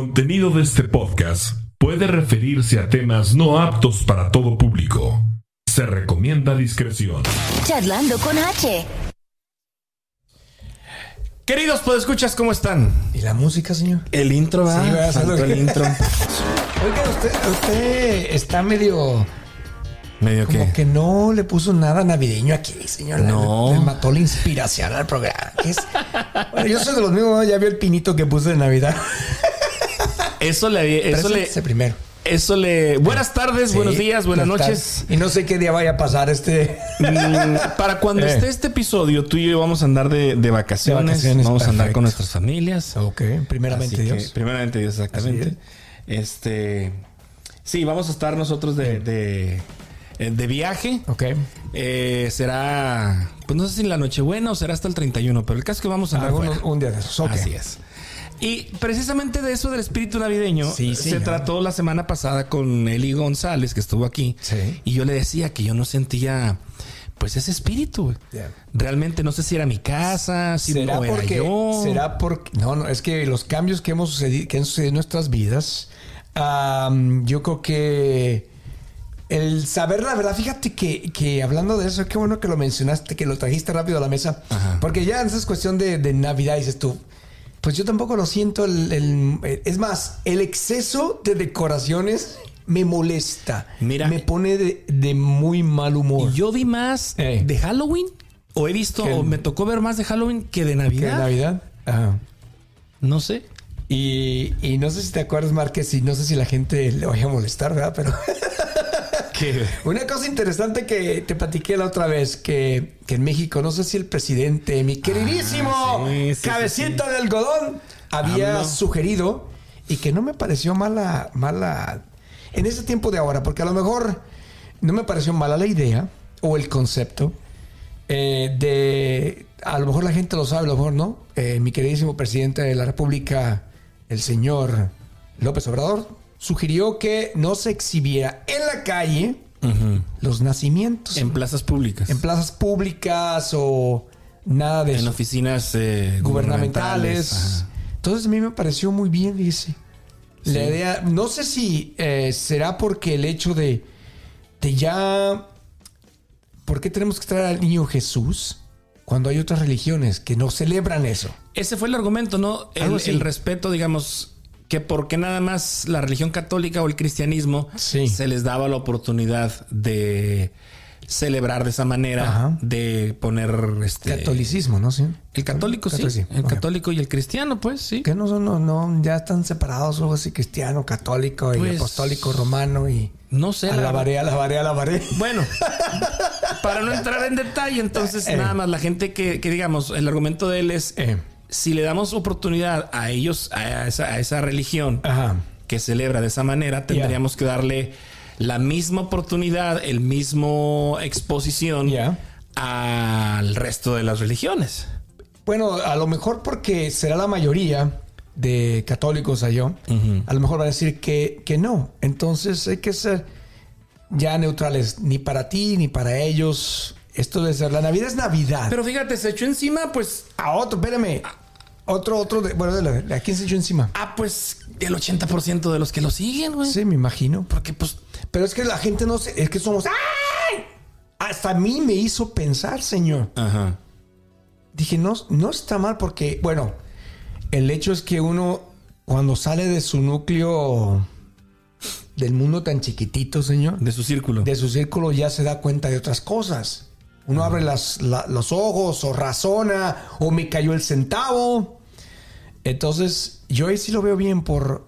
contenido de este podcast puede referirse a temas no aptos para todo público. Se recomienda discreción. Charlando con H. Queridos podescuchas, ¿cómo están? ¿Y la música, señor? El intro, ¿verdad? Sí, va a ser Faltó lo que- el intro. Oiga, usted, usted está medio... Medio Como que... que no le puso nada navideño aquí, señor. Le- No. Le, mató la inspiración al programa. ¿Qué es? Bueno, yo soy de los mismos, ¿no? ya vio el pinito que puse de Navidad. Eso le... Eso le... Primero. Eso le... Buenas tardes, buenos días, buenas noches. Y no sé qué día vaya a pasar este... Mm, Para cuando Eh. esté este episodio, tú y yo vamos a andar de, de vacaciones. De vacaciones, vamos a andar con nuestras familias. ok, primeramente Así que, Dios. primeramente Dios, exactamente. Este... Sí, vamos a estar nosotros de, de, eh, de viaje. Ok. Eh, será... Pues no sé si en la Nochebuena o será hasta el 31, pero el caso es que vamos a andar un día de esos. ok. Así es. Y precisamente de eso del espíritu navideño Sí, se señor. trató la semana pasada con Eli González, que estuvo aquí. Sí. Y yo le decía que yo no sentía, pues, ese espíritu. Realmente no sé si era mi casa, si ¿Será no era porque, yo. será porque, no, no, es que los cambios que hemos sucedido, que han sucedido en nuestras vidas, yo creo que el saber la verdad, fíjate que, que hablando de eso, qué bueno que lo mencionaste, que lo trajiste rápido a la mesa, Ajá. porque ya es cuestión de, de Navidad, dices tú, pues yo tampoco lo siento, el, el- es más, el exceso de decoraciones me molesta, Mira. me pone de, de muy mal humor. Yo vi más Ey. de Halloween, o he visto, o me tocó ver más de Halloween que de ¿Qué, Navidad. Navidad? Ajá. No sé. Y, y no sé si te acuerdas, Márquez, y no sé si la gente le vaya a molestar, ¿verdad? Pero una cosa interesante que te platiqué la otra vez, que, que en México, no sé si el presidente, mi queridísimo Ah, sí, sí, cabecita de algodón, había sugerido y que no me pareció mala, mala en ese tiempo de ahora, porque a lo mejor no me pareció mala la idea o el concepto eh, de, a lo mejor la gente lo sabe, a lo mejor no, Eh, mi queridísimo presidente de la República, el señor López Obrador, sugirió que no se exhibiera en la calle los nacimientos En en, plazas públicas. plazas públicas o nada de En eso, oficinas eh, gubernamentales. Entonces a mí me pareció muy bien, dice. La idea, no sé si eh, será porque el hecho de, de ya, ¿por qué tenemos que traer al niño Jesús cuando hay otras religiones que no celebran eso? Ese fue el argumento, ¿no? El respeto, digamos, que porque nada más la religión católica o el cristianismo Sí. se les daba la oportunidad de celebrar de esa manera, Ajá. de poner este Catolicismo, ¿no? Sí. el católico, sí, Catolicismo, el católico y el cristiano, pues sí. Que no son, no, no, ya están separados, algo así, cristiano, católico y Pues, apostólico romano y No sé. la alabaré, alabaré, alabaré. Bueno, para no entrar en detalle, entonces Eh. nada más la gente que, que digamos, el argumento de él es Eh. Si le damos oportunidad a ellos, a esa, a esa religión Ajá. que celebra de esa manera, tendríamos que darle la misma oportunidad, el mismo exposición al resto de las religiones. Bueno, a lo mejor porque será la mayoría de católicos allá, a lo mejor van a decir que, que no. Entonces hay que ser ya neutrales, ni para ti ni para ellos. Esto de ser la Navidad es Navidad. Pero fíjate, se echó encima, pues, a otro, espérame. Otro, otro, de, bueno, de la- ¿a quién se echó encima? ah, pues, el 80% de los que lo siguen, güey. Sí, me imagino. Porque, pues, Pero es que la gente no se, es que somos. ¡Ay! Hasta a mí me hizo pensar, señor. ajá. Dije, no, no está mal porque, bueno, el hecho es que uno, cuando sale de su núcleo del mundo tan chiquitito, señor, De su círculo. de su círculo ya se da cuenta de otras cosas. Uno abre las- la- los ojos o razona o me cayó el centavo. Entonces, yo ahí sí lo veo bien por...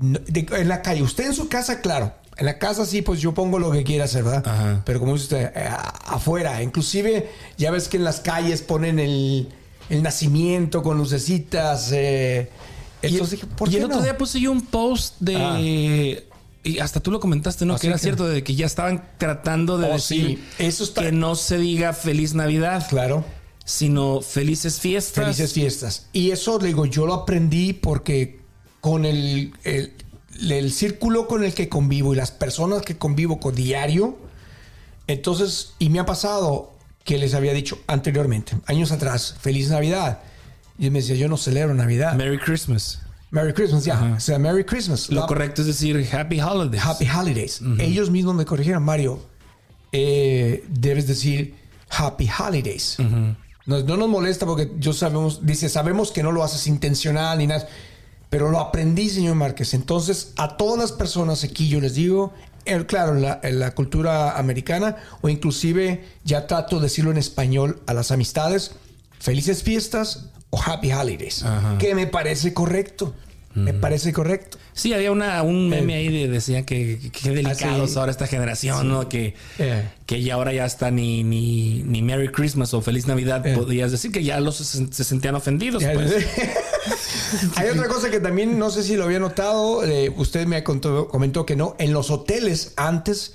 de- en la calle, usted en su casa, claro. En la casa sí, pues yo pongo lo que quiera hacer, ¿verdad? Ajá. Pero como dice usted, eh, afuera. Inclusive, ya ves que en las calles ponen el, el nacimiento con lucecitas. eh. Entonces dije, ¿por y qué el otro no? día puse yo un post de. Ah. Y hasta tú lo comentaste, ¿no? Que era que- cierto, de que ya estaban tratando de Oh, decir sí. Eso está- que no se diga feliz Navidad, Claro. sino felices fiestas. Felices fiestas. Y eso, digo, yo lo aprendí porque con el, el, el círculo con el que convivo y las personas que convivo con diario, entonces, y me ha pasado que les había dicho anteriormente, años atrás, feliz Navidad. Y me decía, yo no celebro Navidad. Merry Christmas. Merry Christmas, ya. O sea, Merry Christmas. Lo La- correcto es decir Happy Holidays. Happy Holidays. Ellos mismos me corrigieron, Mario. eh, debes decir Happy Holidays. no, no nos molesta porque yo sabemos, dice, sabemos que no lo haces intencional ni nada. Pero lo aprendí, señor Márquez. Entonces, a todas las personas aquí yo les digo, eh, claro, en la, en la cultura americana, o inclusive ya trato de decirlo en español a las amistades, felices fiestas o happy holidays. Que me parece correcto. Me parece correcto. Sí, había una, un meme ahí de decía que que- que delicados Ah, sí. ahora esta generación, ¿no? Que, Eh. que ya ahora ya está ni, ni, ni Merry Christmas o Feliz Navidad. Eh. Podías decir que ya los se, se sentían ofendidos. Pues. Hay otra cosa que también no sé si lo había notado. eh, usted me contó- comentó que no. En los hoteles antes,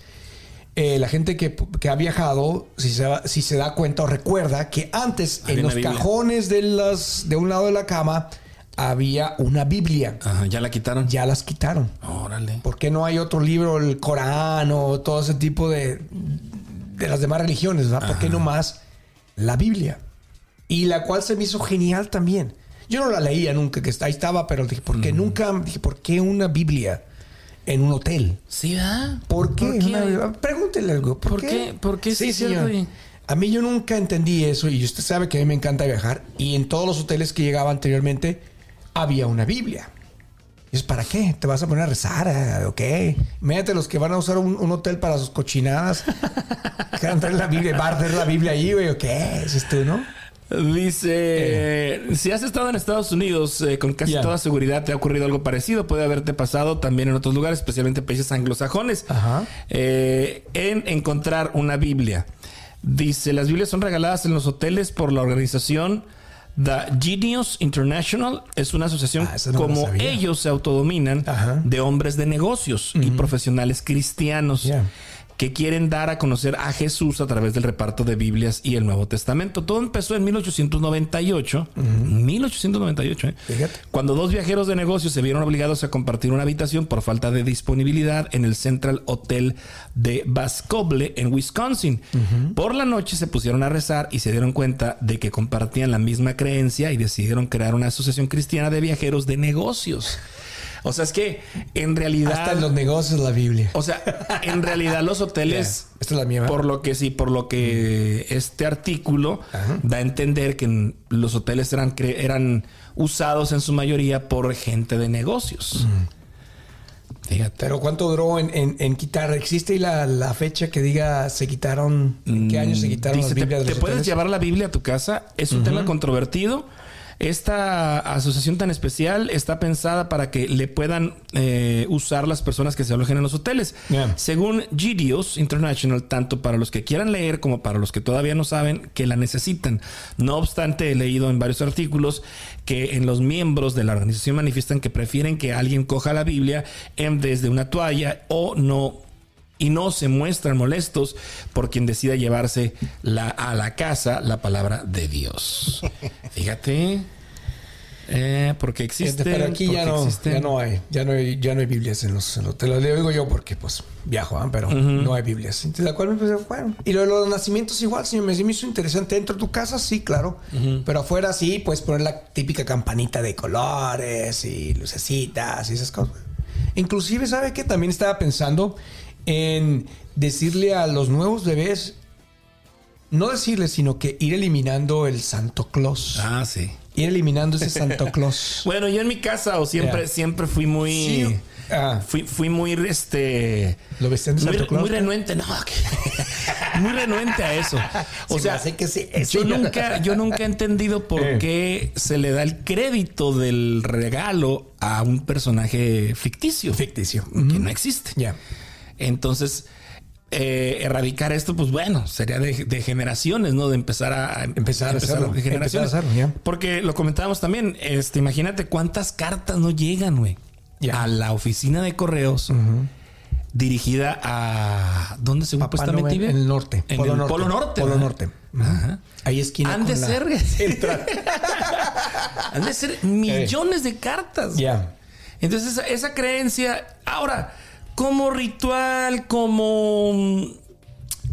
eh, la gente que, que ha viajado, si se, da- si se da cuenta o recuerda que antes Había en los cajones de, las, de un lado de la cama había una Biblia. Ajá, ya la quitaron. Ya las quitaron. Órale. ¿Por qué no hay otro libro, el Corán o todo ese tipo de, de las demás religiones? ¿verdad? ¿Por qué no más la Biblia? Y la cual se me hizo genial también. Yo no la leía nunca, que ahí estaba, pero dije, ¿por qué nunca? Dije, ¿por qué una Biblia en un hotel? Sí, ¿verdad? ¿Por qué? ¿Por qué? Una- pregúntele algo. ¿Por, ¿Por qué? ¿Por qué sí es cierto? señor. A mí yo nunca entendí eso y usted sabe que a mí me encanta viajar y en todos los hoteles que llegaba anteriormente había una Biblia. ¿Y es para qué? ¿Te vas a poner a rezar? eh, ¿O qué? Imagínate los que van a usar un, un hotel para sus cochinadas. a traer la Biblia, va a traer la Biblia ahí, güey. ¿O qué? Dices tú, ¿no? Dice, si has estado en Estados Unidos, eh, con casi toda seguridad te ha ocurrido algo parecido. Puede haberte pasado también en otros lugares, especialmente países anglosajones, Ajá. eh, en encontrar una Biblia. Dice, las Biblias son regaladas en los hoteles por la organización The Genius International. Es una asociación Ah, no como ellos se autodominan Ajá. de hombres de negocios y profesionales cristianos. Que quieren dar a conocer a Jesús a través del reparto de Biblias y el Nuevo Testamento. Todo empezó en 1898, 1898, ¿eh? Cuando dos viajeros de negocios se vieron obligados a compartir una habitación por falta de disponibilidad en el Central Hotel de Bascoble en Wisconsin. Por la noche se pusieron a rezar y se dieron cuenta de que compartían la misma creencia y decidieron crear una asociación cristiana de viajeros de negocios. O sea, es que en realidad... Hasta en los negocios la Biblia. O sea, en realidad los hoteles, Ya. Esta es la mía, ¿verdad? por lo que sí, por lo que este artículo Ajá. da a entender que los hoteles eran, eran usados en su mayoría por gente de negocios. Fíjate. Pero ¿cuánto duró en, en- en quitar? ¿Existe la, la fecha que diga se quitaron? ¿En qué año se quitaron Mm, Dice, las te, Biblias de te los puedes hoteles? llevar la Biblia a tu casa. Es un tema controvertido. Esta asociación tan especial está pensada para que le puedan eh, usar las personas que se alojen en los hoteles. Yeah. Según GDOS International, tanto para los que quieran leer como para los que todavía no saben que la necesitan. No obstante, he leído en varios artículos que en los miembros de la organización manifiestan que prefieren que alguien coja la Biblia en vez de una toalla o no y no se muestran molestos por quien decida llevarse la, a la casa la palabra de Dios. Fíjate. Eh, porque existe. Pero aquí ya no, ya no hay, ya no hay, ya no hay Biblias en los, en los- te lo digo yo porque pues viajo, ¿ah? pero no hay Biblias. Entonces, la cual, pues, bueno. Y lo de los nacimientos igual, señor, me, me hizo interesante. Dentro de tu casa, sí, claro. Pero afuera sí, puedes poner la típica campanita de colores y lucecitas y esas cosas. Inclusive, ¿sabe qué? También estaba pensando en decirle a los nuevos bebés, no decirles, sino que ir eliminando el Santo Claus. Ah, sí. Ir eliminando ese Santo Claus. Bueno, yo en mi casa o siempre, siempre fui muy. Sí. Ah. Fui, fui muy este. ¿Lo muy, Santo Claus? muy renuente, no, muy renuente a eso. O Se sea, que sí, yo sí. nunca, yo nunca he entendido por Eh. qué se le da el crédito del regalo a un personaje ficticio. Ficticio. Que no existe. Ya. Entonces, eh, erradicar esto, pues bueno, sería de, de generaciones, ¿no? De empezar a, a Empezar a hacerlo, de generaciones. empezar a hacerlo. Porque lo comentábamos también, este, imagínate cuántas cartas no llegan, güey, Ya. a la oficina de correos dirigida a ¿dónde se supuestamente en el norte. En el Polo Norte. Polo. Norte. Ajá. Ahí esquina. Han de la- ser, han de ser millones de cartas. Ya. Entonces, esa, esa creencia, ahora, como ritual, como,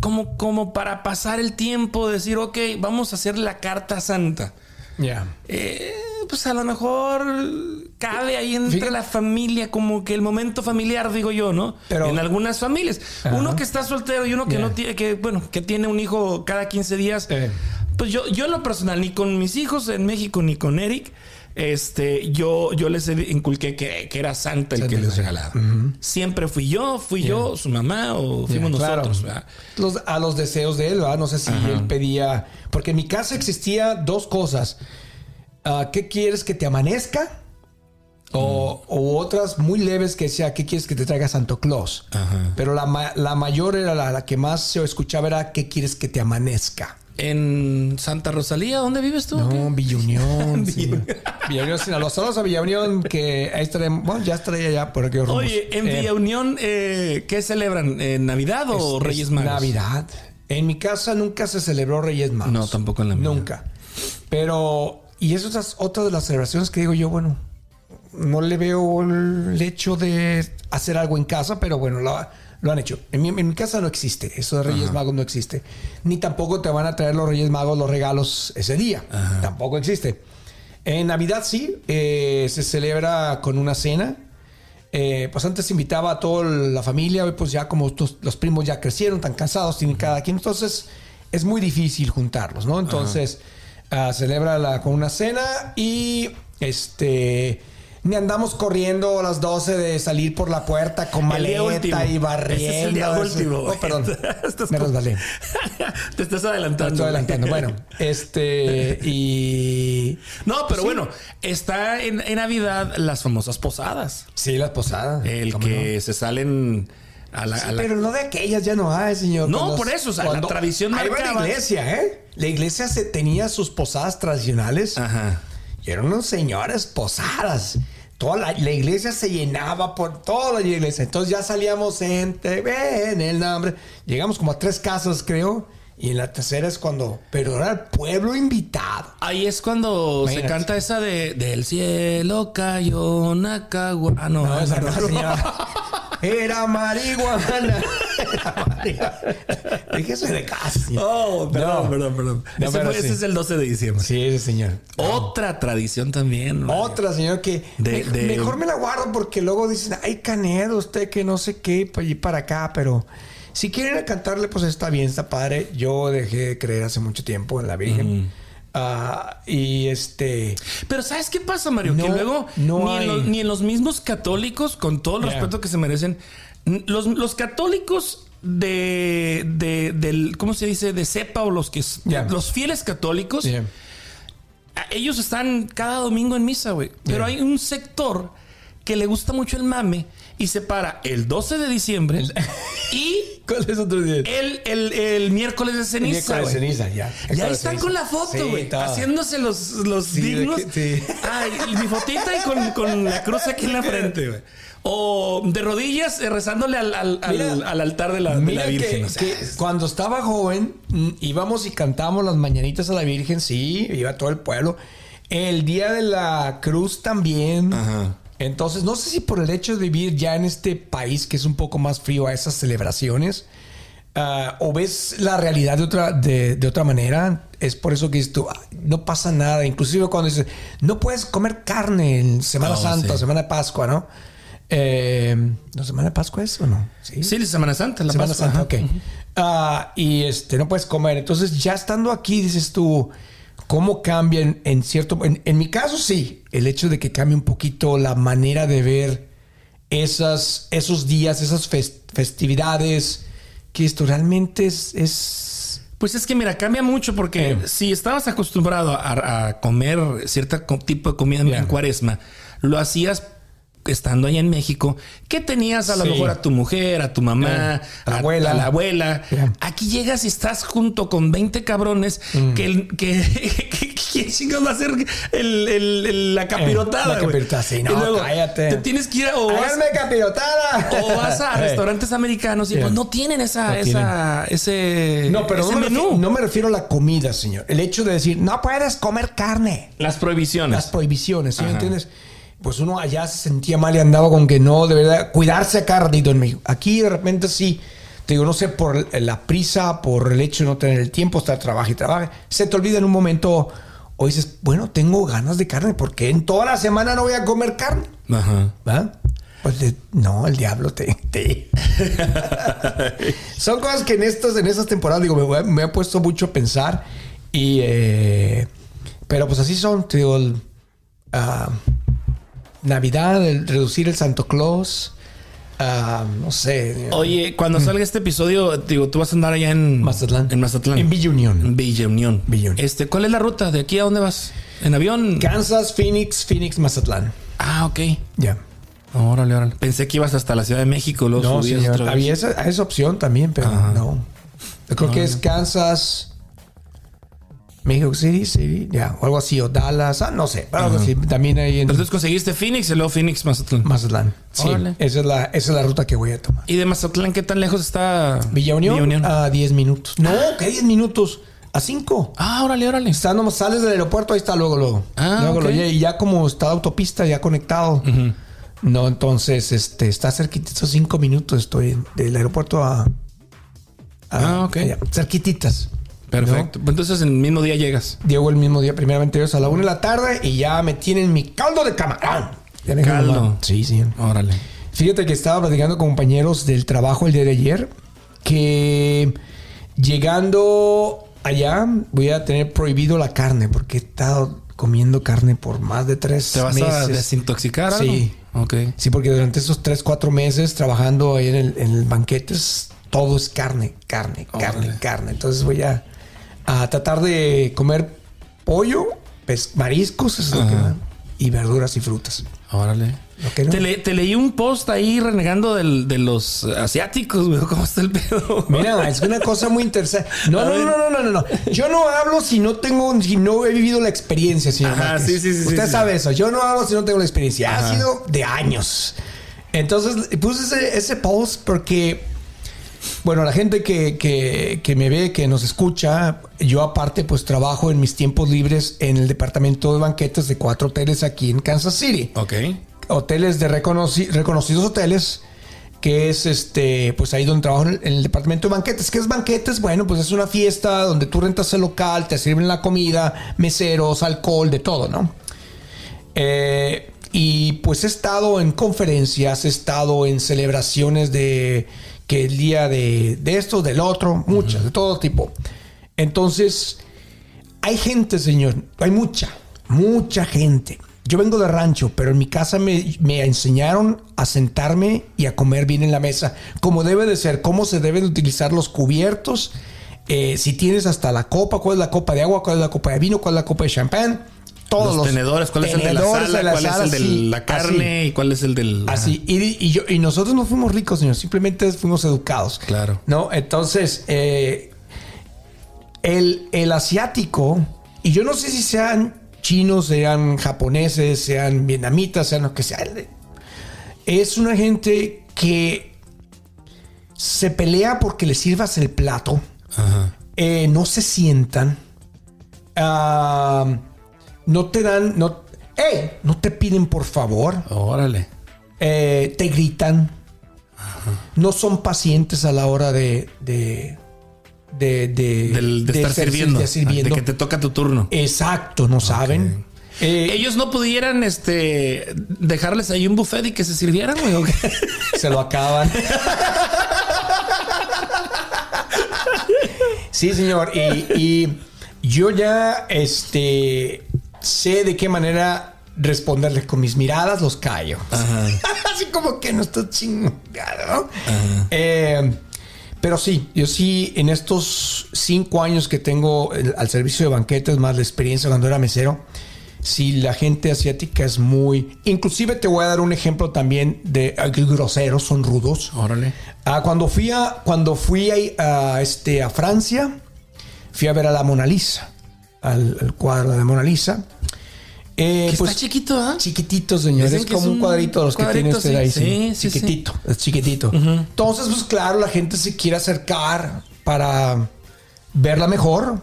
como, como para pasar el tiempo, decir, ok, vamos a hacer la carta santa. Ya. Eh, pues a lo mejor cabe ahí entre Fíjate. la familia, como que el momento familiar, digo yo, ¿no? Pero- en algunas familias. Ajá. Uno que está soltero y uno que Yeah. no tiene, que, bueno, que tiene un hijo cada 15 días. Eh. Pues yo, yo en lo personal, ni con mis hijos en México, ni con Eric, este, yo, yo les inculqué que, que era Santa el Santa que les regalaba. Siempre fui yo, fui yo, su mamá o fuimos nosotros. a los deseos de él, ¿verdad? No sé si él pedía. Porque en mi casa existía dos cosas. Ah, ¿Qué quieres que te amanezca? O, o otras muy leves que decía, ¿qué quieres que te traiga Santo Claus? Ajá. Pero la, la mayor era la, la que más se escuchaba era, ¿qué quieres que te amanezca? En Santa Rosalía, ¿dónde vives tú? No, Villa Unión. sí. Villa Unión, Sinaloa. Saludos a Villa Unión, que ahí estaremos. Bueno, ya estaré allá por aquí. Oye, en Villa Unión, eh, ¿qué celebran? ¿En Navidad o Reyes Magos? Navidad. En mi casa nunca se celebró Reyes Magos. No, tampoco en la mía. Nunca. Pero, y eso es otra de las celebraciones que digo yo, bueno, no le veo el hecho de hacer algo en casa, pero bueno, lo, lo han hecho. En mi, en mi casa no existe, eso de Reyes Magos no existe. Ni tampoco te van a traer los Reyes Magos los regalos ese día. Tampoco existe. En Navidad sí, eh, se celebra con una cena. Eh, pues antes invitaba a toda la familia, pues ya como los primos ya crecieron, están cansados, tienen cada quien, entonces es muy difícil juntarlos, ¿no? Entonces ah, celebra con una cena y este ni andamos corriendo a las 12 de salir por la puerta con maleta y barriendo. es el día último. Oh, perdón, me resbalé. Te estás adelantando. estoy adelantando. Bueno, este y No, pero Sí. bueno, está en, en Navidad las famosas posadas. sí las posadas. El ¿cómo que se salen a la... Sí, a la- pero no de aquellas ya no hay, señor. No, Cuando- por eso, o sea, la tradición va la marcaba- iglesia, ¿eh? La iglesia se tenía sus posadas tradicionales Ajá. Eran unas señoras posadas. Toda la, iglesia se llenaba por toda la iglesia. Entonces ya salíamos gente, ven el nombre. Llegamos como a tres casas, creo. Y en la tercera es cuando, pero era el pueblo invitado. Ahí es cuando se canta esa de Del cielo cayó una cagua. Ah, no, No, esa no, no. señora. Era marihuana. Era marihuana. Déjese de casa. Oh, perdón, No. perdón, perdón. No, ese, es el 12 de diciembre. Sí, ese señor. Otra tradición también. Mario. Otra, señor, que De- me- de- mejor me la guardo porque luego dicen, ay, Canedo, usted que no sé qué, para allí para acá, pero si quieren ir a cantarle, pues está bien, está padre. Yo dejé de creer hace mucho tiempo en la Virgen. Ah, y este. Pero ¿sabes qué pasa, Mario? que luego no ni, en los, ni en los mismos católicos, con todo el Yeah. respeto que se merecen, los, los católicos de, de- del, ¿cómo se dice? De cepa o los que Yeah. los fieles católicos, Yeah. ellos están cada domingo en misa, güey. Pero hay un sector que le gusta mucho el mame y se para el 12 de diciembre y ¿Cuál es otro día? el, el- el miércoles de ceniza. Miércoles de ceniza, ya. Ya están con la foto, güey. haciéndose los, los Sí, dignos. que- sí. Ay, mi fotita y con, con la cruz aquí en la frente, güey. O de rodillas eh, rezándole al, al- al- Mira, al altar de la, de Mira la Virgen. que, o sea, que cuando estaba joven mm, íbamos y cantábamos las mañanitas a la Virgen, sí, iba todo el pueblo. El día de la cruz también. Ajá. Entonces, no sé si por el hecho de vivir ya en este país que es un poco más frío a esas celebraciones, ah, o ves la realidad de otra, de, de otra manera, es por eso que "Ah, no pasa nada. Inclusive cuando dices, no puedes comer carne en Semana Oh, Santa, sí. Semana de Pascua, ¿no? Eh, ¿No Semana de Pascua es o no? sí, la Semana Santa. La Semana Pascua, Santa, ajá. ok. Ah, y este, no puedes comer. Entonces, ya estando aquí, dices tú, ¿cómo cambian en cierto... En, en mi caso, sí. El hecho de que cambie un poquito la manera de ver esas, esos días, esas fes- festividades, que esto realmente es... es Pues es que mira, cambia mucho porque Eh. si estabas acostumbrado a, a comer cierto tipo de comida Yeah. en cuaresma, lo hacías estando allá en México, que tenías a lo Sí. mejor a tu mujer, a tu mamá, Yeah. A la abuela. a la abuela. Yeah. Aquí llegas y estás junto con 20 cabrones Mm. que, el- que, que- ¿quién chingados va a hacer el, el- el- la capirotada? Eh, la güey? capirotada, sí, no, Y luego cállate. Te tienes que ir a, o vas- ¡Háganme capirotada! o vas a Eh. restaurantes americanos y Yeah. pues no tienen esa, No esa, ese, No, pero ese no me, menú. refiero, no me refiero a la comida, señor. El hecho de decir, no puedes comer carne. Las prohibiciones. las prohibiciones, ¿sí me Ajá. entiendes? Pues uno allá se sentía mal y andaba con que no, de verdad, cuidarse acá ratito en México. Aquí de repente sí, te digo, no sé, por la prisa, por el hecho de no tener el tiempo, estar trabaja y trabaja, se te olvida en un momento o dices, bueno, tengo ganas de carne, porque en toda la semana no voy a comer carne. Ajá. ¿Va? Pues de- no, el diablo te. te- Son cosas que en estas, en estas temporadas, digo, me, me he puesto mucho a pensar. Y. eh, pero pues así son, te digo, el, ah, Navidad, el reducir el Santo Claus. ah, no sé. Oye, cuando salga este episodio, digo, tú vas a andar allá en Mazatlán. En Mazatlán. En Villa Unión. En Villa Unión. Villa Unión. Este, ¿cuál es la ruta? ¿De aquí a dónde vas? ¿En avión? Kansas, Phoenix, Phoenix, Mazatlán. Ah, ok. Ya. Órale, órale. Pensé que ibas hasta la Ciudad de México, luego No, subías señor. otra vez. Había esa, esa opción también, pero Ajá. no. Yo creo que es Kansas, México City, City, ya, o algo así, o Dallas, ah, no sé, algo así. También ahí en Pero entonces conseguiste Phoenix y luego Phoenix, Mazatlán. Mazatlán. Sí, Órale. esa es, la, esa es la ruta que voy a tomar. ¿Y de Mazatlán qué tan lejos está Villa Unión, a 10 minutos. No, que 10 minutos, a 5. Ah, órale, órale. Está, nomás sales del aeropuerto, ahí está luego, luego. Ah, luego, ok. luego, ya- y ya como está la autopista, ya conectado. No, entonces, este, está cerquitito, cinco minutos estoy del aeropuerto a... a- Ah, ok. allá, cerquititas. Perfecto. Pues entonces en el mismo día llegas. Llego el mismo día, primeramente Dios, a la una de la tarde y ya me tienen mi caldo de camarón. Ya Caldo. Sí, sí. Órale. Fíjate que estaba platicando con compañeros del trabajo el día de ayer que llegando allá voy a tener prohibido la carne porque he estado comiendo carne por más de tres ¿Te vas meses. a desintoxicar algo? Sí. Ok. Sí, porque durante esos tres, cuatro meses trabajando ahí en el, en el banquetes, todo es carne, carne, carne, carne. Entonces voy a, a tratar de comer pollo, pes- mariscos, eso es lo que y verduras y frutas. Órale. Que no. Te, le- te leí un post ahí renegando del- de los asiáticos, güey. ¿Cómo está el pedo? Mira, es una cosa muy interesante. No, no, no, no, no, no, no. Yo no hablo si no tengo, si no he vivido la experiencia, señor. Ajá, sí, sí, sí, Usted sabe eso. Yo no hablo si no tengo la experiencia. Ajá. Ha sido de años. Entonces puse ese, ese post porque, bueno, la gente que, que, que me ve, que nos escucha, yo aparte pues trabajo en mis tiempos libres en el departamento de banquetes de cuatro hoteles aquí en Kansas City. Ok. hoteles de reconoci- reconocidos hoteles que es este pues ahí donde trabajo en el, en el departamento de banquetes. ¿Qué es banquetes bueno pues es una fiesta donde tú rentas el local te sirven la comida meseros alcohol de todo no Eh, y pues he estado en conferencias he estado en celebraciones de que el día de, de esto del otro muchas de todo tipo entonces hay gente, señor. Hay mucha, mucha gente. Yo vengo de rancho, pero en mi casa me, me enseñaron a sentarme y a comer bien en la mesa, como debe de ser, cómo se deben utilizar los cubiertos. eh, si tienes hasta la copa, cuál es la copa de agua, cuál es la copa de vino, cuál es la copa de champán. Todos Los, tenedores, ¿cuál es el de la sala? de la ¿Cuál es el de la carne? ¿Y cuál es el del...? Así, y, y yo, y nosotros no fuimos ricos, señor, simplemente fuimos educados. Claro. ¿No? Entonces, eh, el, el asiático, y yo no sé si sean chinos, sean japoneses, sean vietnamitas, sean lo que sea, es una gente que se pelea porque le sirvas el plato, Ajá. eh, no se sientan, ah, no te dan, no, ¡Ey! no te piden por favor Órale. eh, te gritan, no son pacientes a la hora de de de, de, Del- de, de estar ser- sirviendo. de sirviendo. De que te toca tu turno. Exacto, no saben. Eh, Ellos no pudieran este dejarles ahí un buffet y que se sirvieran, güey. se lo acaban. sí, señor. Y, y yo ya este sé de qué manera responderles con mis miradas, los callo. Así como que no estoy chingado. Eh, pero sí, yo sí, en estos cinco años que tengo el- al servicio de banquetes, más la experiencia cuando era mesero, sí, la gente asiática es muy... Inclusive te voy a dar un ejemplo también de groseros, son rudos. Órale. Ah, cuando fui, a, cuando fui a, a, este, a Francia, fui a ver a la Mona Lisa, al, al cuadro de Mona Lisa. Eh, pues, está chiquito, ¿ah? Chiquitito, señor. Dicen Es como un cuadrito de los que tiene cuadrito, usted sí. ahí. Sí, Sí, sí, sí. chiquitito. Es chiquitito. Entonces, pues claro, la gente se quiere acercar para verla mejor.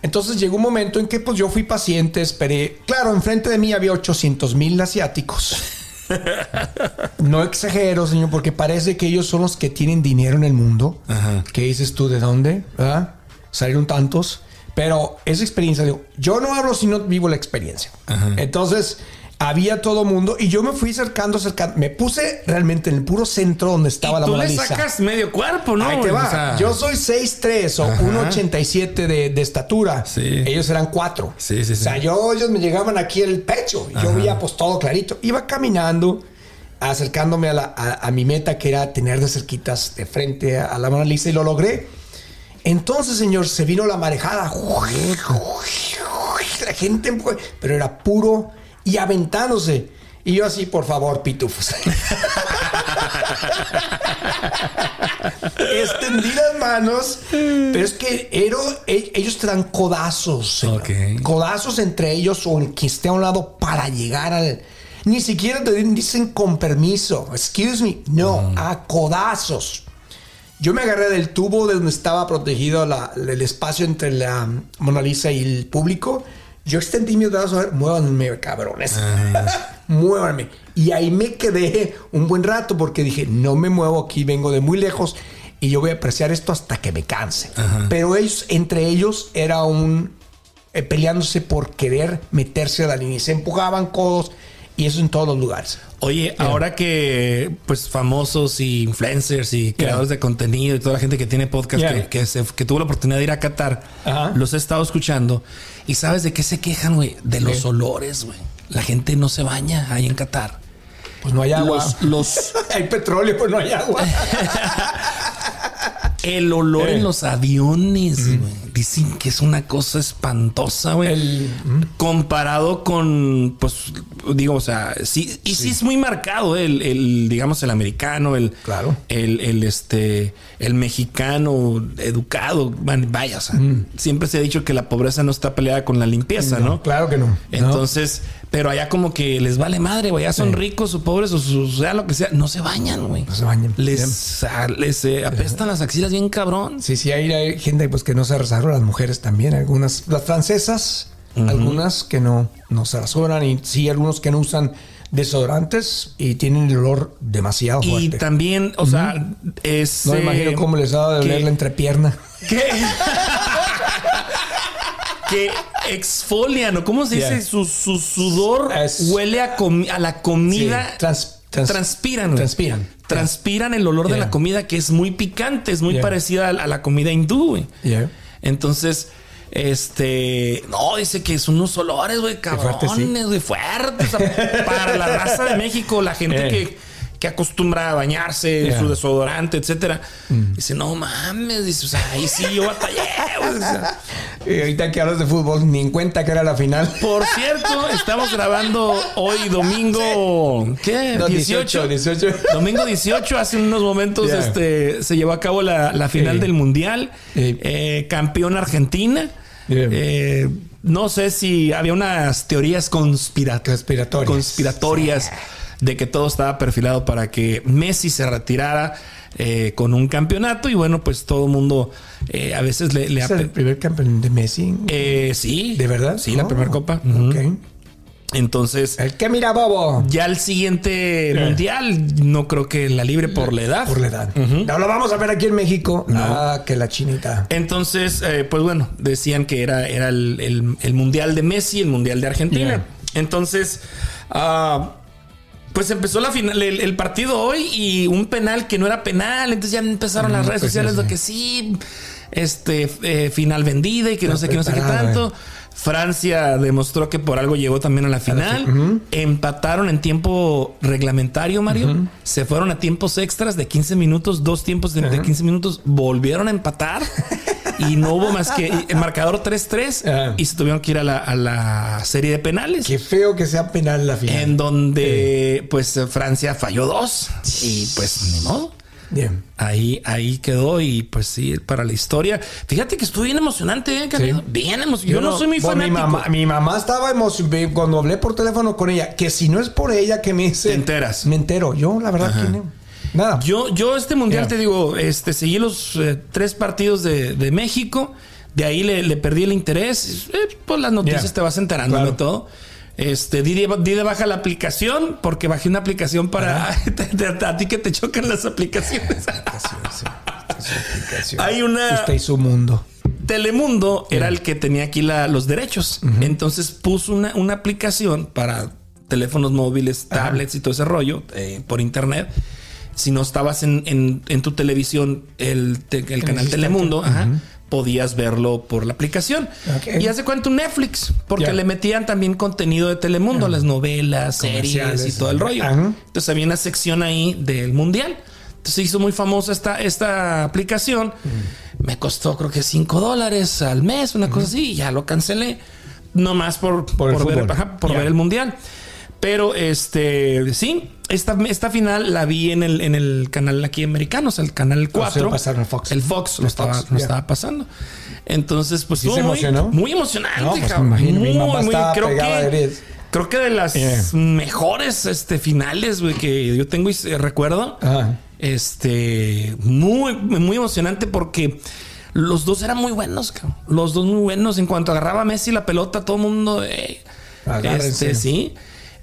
Entonces llegó un momento en que pues yo fui paciente, esperé. Claro, enfrente de mí había 800 mil asiáticos. No exagero, señor, porque parece que ellos son los que tienen dinero en el mundo. Ajá. ¿Qué dices tú? ¿De dónde? ¿Verdad? Salieron tantos. Pero esa experiencia, digo, yo no hablo si no vivo la experiencia. Entonces, había todo mundo y yo me fui acercando, acercando. Me puse realmente en el puro centro donde estaba Y la tú Mona le Lisa. sacas medio cuerpo, ¿no? Ahí te va. O sea, yo soy 6'3 o 1'87 de, de estatura. Sí. Ellos eran 4. Sí, sí, O sea, sí. yo, ellos me llegaban aquí el pecho. y Yo veía pues todo clarito. Iba caminando, acercándome a, la- a- a mi meta, que era tener de cerquitas de frente a, a la Mona Lisa y lo logré. Entonces, señor, se vino la marejada. La gente, pero era puro y aventándose. Y yo así, por favor, pitufos. Extendí las manos, pero es que ero- e- ellos te dan codazos. señor. Ok. Codazos entre ellos o el que esté a un lado para llegar al... Ni siquiera te dicen con permiso. Excuse me. No, a codazos. Yo me agarré del tubo de donde estaba protegido la- el espacio entre la Mona Lisa y el público. Yo extendí mis brazos a ver, muévanme, cabrones. muévanme. Y ahí me quedé un buen rato porque dije, no me muevo aquí, vengo de muy lejos y yo voy a apreciar esto hasta que me canse. Pero ellos, entre ellos, era un eh, peleándose por querer meterse a la línea. Se empujaban codos y eso en todos los lugares. Oye, ahora que pues famosos y influencers y creadores de contenido y toda la gente que tiene podcast Yeah. que, que se- que tuvo la oportunidad de ir a Qatar, Ajá. los he estado escuchando y sabes de qué se quejan, güey, de los ¿Qué? olores, güey. La gente no se baña ahí en Qatar. Pues no hay agua. Los, los, hay petróleo, pues no hay agua. el olor Eh. en los aviones, güey. Dicen que es una cosa espantosa, güey. El- Comparado con, pues, digo, o sea, sí, y sí, es muy marcado eh, el, el, digamos, el americano, el, Claro. el, el, este, el mexicano educado, man, vaya, o sea, siempre se ha dicho que la pobreza no está peleada con la limpieza, ¿no? Claro que no. Entonces, pero allá como que les vale madre, güey. Ya son ricos o pobres o sea lo que sea. No se bañan, güey. No se bañan. Les, ah, les eh, apestan las axilas bien cabrón. Sí, sí, hay, hay gente pues que no se rasuran, las mujeres también, algunas, las francesas, algunas que no, no se rasuran y sí, algunos que no usan desodorantes y tienen el olor demasiado Y fuerte. también, o sea, es... no me eh, imagino cómo les ha de doler la entrepierna. que, que exfolian, o cómo se dice, Yeah. su, su sudor Es- huele a, la comida. Sí, trans- trans- transpiran. transpiran. Transpiran el olor de la comida que es muy picante, es muy Yeah. parecida a la, a la comida hindú, güey. Entonces, este, no, dice que son unos olores, güey, cabrones, güey, fuertes. O sea, para la raza de México, la gente Eh. que, que acostumbra a bañarse, Yeah. su desodorante, etcétera. Dice, no mames, dice, o sea, ahí sí yo batallé. O sea, Y ahorita que hablas de fútbol, ni en cuenta que era la final. por cierto, estamos grabando hoy domingo, ¿qué? No, 18. 18. Domingo 18, hace unos momentos Yeah. este, se llevó a cabo la, la final Sí. del Mundial. Sí. Eh, campeón Argentina. Yeah. Eh, no sé si había unas teorías conspira- Conspiratorias. conspiratorias de que todo estaba perfilado para que Messi se retirara eh, con un campeonato. Y bueno, pues todo el mundo eh, a veces le... le ¿Es el primer campeón de Messi? Eh, sí. ¿De verdad? Sí, la Oh, primera copa. Ujú. ok. Entonces... El que mira bobo. Ya el siguiente mundial, no creo que la libre por la edad. Por la edad. No lo vamos a ver aquí en México. Ah, que la chinita. Entonces, eh, pues bueno, decían que era, era el, el- el mundial de Messi, el mundial de Argentina. Yeah. Entonces, ah, pues empezó la final, el, el partido hoy y un penal que no era penal. Entonces ya empezaron las redes pues, sociales sí, sí. que sí, este eh, final vendida y que no sé qué, no sé qué tanto. Francia demostró que por algo llegó también a la final. Empataron en tiempo reglamentario, Mario. Se fueron a tiempos extras de 15 minutos, dos tiempos de, de 15 minutos. Volvieron a empatar y no hubo más que el marcador 3-3 Ajá. y se tuvieron que ir a la, a la serie de penales. Qué feo que sea penal la final. En donde, pues, Francia falló dos y pues ni modo. Bien. Ahí, ahí quedó y pues sí, para la historia. Fíjate que estuvo bien emocionante, ¿eh? Sí. Bien emocionante. Yo no soy muy Bueno, fanático. Mi mamá, mi mamá estaba emocionada cuando hablé por teléfono con ella. Que si no es por ella que me dice. Te enteras. Me entero. Yo, la verdad, que no. Nada. Yo, yo este mundial Yeah. te digo, este, seguí los eh, tres partidos de, de México. De ahí le, le perdí el interés. Eh, por las noticias Yeah. te vas enterando Claro. de todo. Este, di di de baja la aplicación porque bajé una aplicación para a ti que te chocan las aplicaciones. Aplicación. Hay una- Usted y su mundo. Telemundo era el que tenía aquí la- los derechos. Entonces puso una, una aplicación para teléfonos móviles, tablets y todo ese rollo eh, por internet. Si no estabas en, en- en tu televisión, el, te- el canal. Telemundo, ajá, podías verlo por la aplicación. Y hace cuenta un Netflix, porque le metían también contenido de Telemundo, las novelas, series y todo el rollo. ajá. Entonces había una sección ahí del mundial. Entonces se hizo muy famosa esta, esta aplicación. Mm. Me costó creo que 5 dólares al mes, una cosa así, y ya lo cancelé. No más por, Por el ver, ajá, por ver el mundial. Pero este, sí, esta, esta final la vi en el, en el canal aquí americano, o sea, el canal 4. lo pasaron en Fox. El Fox lo, El estaba, Fox, lo ya. estaba pasando. Entonces, pues ¿Sí se muy, emocionó? muy emocionante, No, pues, me imagino, mi Muy, mamá muy- estaba creo que-. Creo que de las Yeah. mejores este, finales güey, que yo tengo y recuerdo. Este, muy, muy emocionante porque los dos eran muy buenos, cabrón. Los dos muy buenos. En cuanto agarraba Messi la pelota, todo el mundo. eh, este, sí.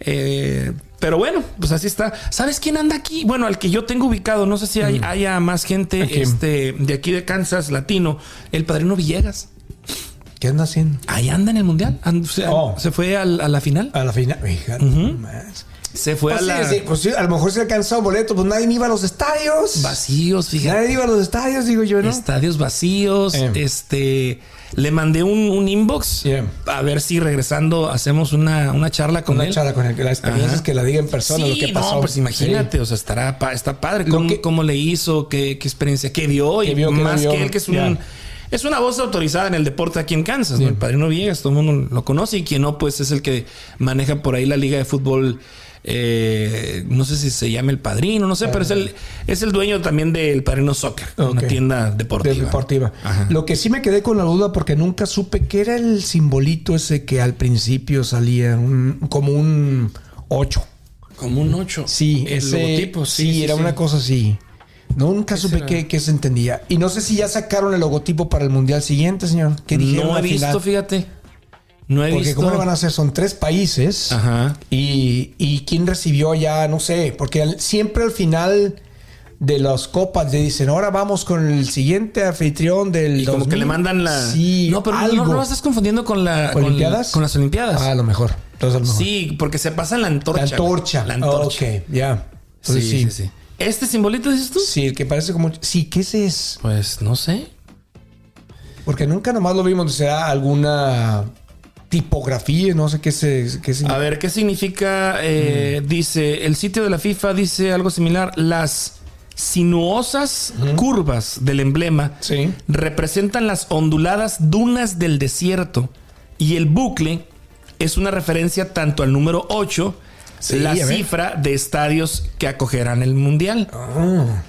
Eh, pero bueno, pues así está. ¿Sabes quién anda aquí? Bueno, al que yo tengo ubicado, no sé si hay- haya más gente este, de aquí de Kansas, latino, el padrino Villegas. ¿Qué anda haciendo? Ahí anda en el mundial. And- se, Oh. se fue al- a la final. A la final. Se fue Pues a la. sí, sí, pues sí, a lo mejor se alcanzó boleto, pues nadie iba a los estadios. Vacíos, fíjate. Nadie iba a los estadios, digo yo, ¿no? Estadios vacíos. Eh. Este. Le mandé un, un inbox Yeah. a ver si regresando hacemos una, una charla con Una él. charla con él, que la experiencia es que la diga en persona sí, lo que pasó. No, pues imagínate, Sí. o sea, estará pa- está padre. ¿Cómo, que- cómo le hizo? ¿Qué, qué experiencia? ¿Qué vio? ¿Qué y vio, qué no más vio? que él, que es un. Es una voz autorizada en el deporte aquí en Kansas, ¿no? El padrino Villegas, todo el mundo lo conoce y quien no, pues es el que maneja por ahí la liga de fútbol. Eh, no sé si se llama el padrino, no sé, pero es el, es el dueño también del padrino soccer, una tienda deportiva. De deportiva. Ajá. Lo que sí me quedé con la duda porque nunca supe qué era el simbolito ese que al principio salía un- como un 8. Como un 8. Sí, el ese, logotipo, sí, era una cosa así. Nunca supe qué, qué se entendía. Y no sé si ya sacaron el logotipo para el mundial siguiente, señor. ¿Qué dijeron No he visto, final? fíjate. No he Porque visto. ¿cómo le van a hacer? Son tres países. Ajá. Y, y quién recibió ya, no sé, porque al- siempre al final de las copas le dicen, ahora vamos con el siguiente anfitrión del Y como que 2000". le mandan la. Sí, no, pero no- algo. no, lo estás confundiendo con la. ¿Olimpiadas? Con, las Olimpiadas. Ah, a lo mejor. Entonces, a lo mejor. sí, porque se pasa la antorcha. La antorcha. La antorcha. Ok, ya. Sí, Entonces, sí, sí, ¿Este simbolito dices tú? Sí, el que parece como. Sí, ¿qué ese es? Pues no sé. Porque nunca nomás lo vimos. ¿Será alguna tipografía? No sé qué se. Qué se- A ver, ¿qué significa? eh, Dice, el sitio de la FIFA dice algo similar. Las sinuosas curvas del emblema Sí. representan las onduladas dunas del desierto y el bucle es una referencia tanto al número 8, Sí, la cifra de estadios que acogerán el mundial. Ah,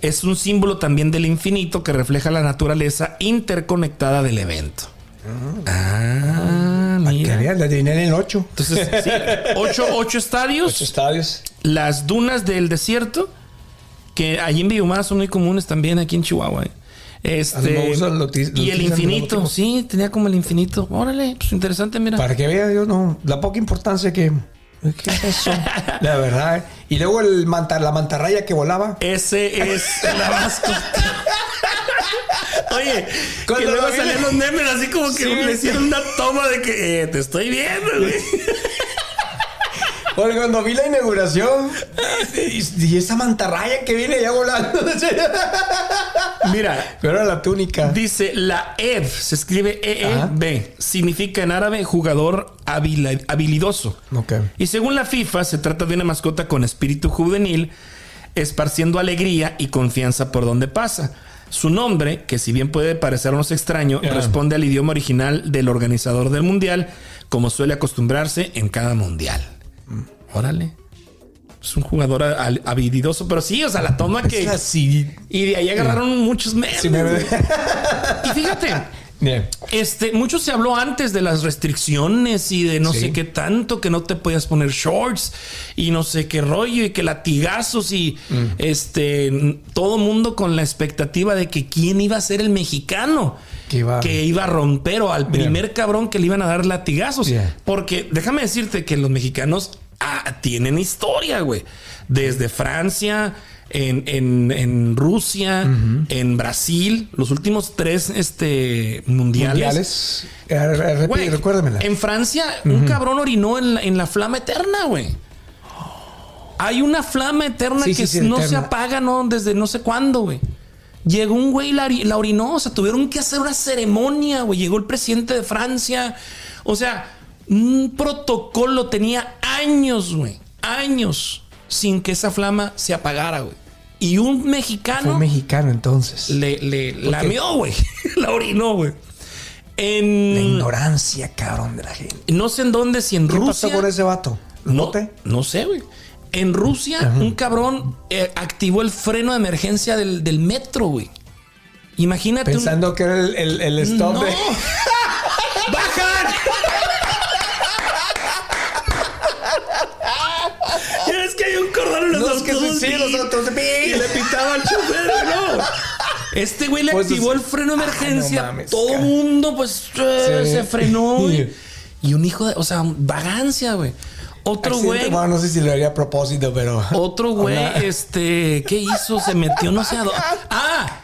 Es un símbolo también del infinito que refleja la naturaleza interconectada del evento. Ah, que mira. vean, le adiviné en el 8. Entonces, sí, ocho, ocho estadios, estadios. las dunas del desierto, que allí en Biomar son muy comunes también aquí en Chihuahua. ¿eh? Este, y el infinito, sí, tenía como el infinito. Órale, pues interesante, mira. Para que vea, yo no. La poca importancia que. ¿Qué es eso? la verdad. ¿eh? Y luego el manta, la mantarraya que volaba. Ese es la mascota. Oye, Cuando luego salían los memes así como que Sí. le hicieron una toma de que eh, te estoy viendo, güey. Oye, cuando vi la inauguración. Y, y esa mantarraya que viene ya volando. Mira, Pero era la túnica. Dice la EB, se escribe EEB, significa en árabe jugador habilidoso. Ok. Y según la FIFA, se trata de una mascota con espíritu juvenil, esparciendo alegría y confianza por donde pasa. Su nombre, que si bien puede parecernos extraño, Yeah. responde al idioma original del organizador del mundial, como suele acostumbrarse en cada mundial. Órale. Es un jugador ha- habilidoso, pero sí, o sea, la toma que. Es así. Y de ahí agarraron muchos memes. Sí, me- güey. Y fíjate, Este, mucho se habló antes de las restricciones y de no Sí. sé qué tanto, que no te podías poner shorts y no sé qué rollo y que latigazos y Mm. este, todo mundo con la expectativa de que quién iba a ser el mexicano. Que iba- que iba a romper o al primer cabrón que le iban a dar latigazos. Yeah. Porque déjame decirte que los mexicanos ah, tienen historia, güey. Desde Francia, en, en- en Rusia, en Brasil, los últimos tres este, mundiales. Mundiales. Eh, Güey, recuérdamela. En Francia, un cabrón orinó en la, en la flama eterna, güey. Hay una flama eterna Sí, que sí, sí, no se apaga, ¿no? Desde no sé cuándo, güey. Llegó un güey y la orinó. O sea, tuvieron que hacer una ceremonia, güey. Llegó el presidente de Francia. O sea, un protocolo tenía años, güey. Años sin que esa flama se apagara, güey. Y un Fue mexicano mexicano entonces. le, le lamió, güey. la orinó, güey. La En. ignorancia, cabrón, de la gente. No sé en dónde, si en ¿Qué Rusia. pasó con ese vato? No, no sé, güey. En Rusia, un cabrón eh, activó el freno de emergencia del, del metro, güey. Imagínate. un- Pensando que era el, el, el stop ¡No! de... ¡Bajan! Ya es que los que sí, los. Y le pitaba al chofer, ¿no? Este güey le Pues, activó es- el freno de emergencia. Ah, no mames, Todo cara. mundo, pues, eh, Sí. se frenó. Y un hijo de... O sea, vagancia, güey. Otro Accidente, güey... Bueno, no sé si lo haría a propósito, pero... Otro güey, Una- este, ¿qué hizo? Se metió no sé a dónde. Ah,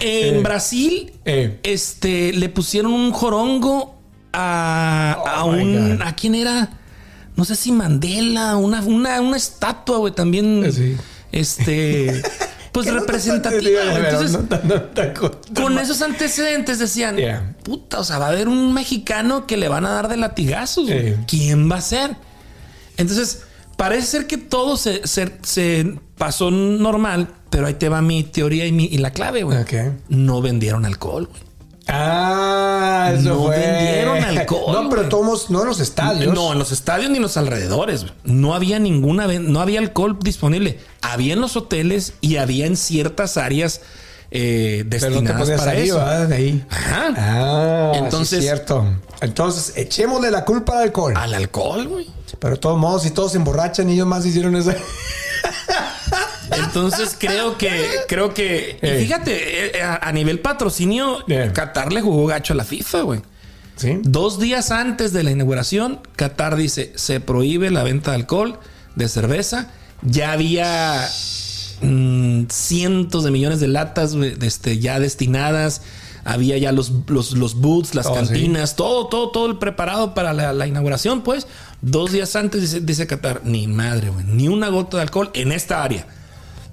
en Eh. Brasil, Eh. este, le pusieron un jorongo a, a Oh, my un, God. ¿a quién era? No sé si Mandela, una, una, una estatua, güey, también, Sí. este, pues no representativa. Entonces, no con esos antecedentes decían, Yeah. puta, o sea, va a haber un mexicano que le van a dar de latigazos. güey. ¿Quién va a ser? Entonces, parece ser que todo se, se- se pasó normal, pero ahí te va mi teoría y, mi, y la clave, güey. No vendieron alcohol, güey. Ah, eso No fue. vendieron alcohol, No, pero tomos, no en los estadios. No, en los estadios ni en los alrededores. No había ninguna, no había alcohol disponible. Había en los hoteles y había en ciertas áreas eh, pero no te destinadas para salir, eso. ¿verdad? De ahí. Ajá. Ah, Entonces- entonces. cierto. Entonces, echémosle la culpa al alcohol. Al alcohol, güey. Pero de todos modos, si todos se emborrachan y ellos más hicieron eso. Entonces creo que, creo que, y Eh. fíjate, eh, a, a nivel patrocinio, Yeah. Qatar le jugó gacho a la FIFA, güey. Sí. Dos días antes de la inauguración, Qatar dice, se prohíbe la venta de alcohol, de cerveza. Ya había mm, cientos de millones de latas este, ya destinadas. Había ya los, los, los booths, las Oh, cantinas, todo, todo, todo el preparado para la, la inauguración. Pues dos días antes dice, dice Qatar, ni madre, güey, ni una gota de alcohol en esta área.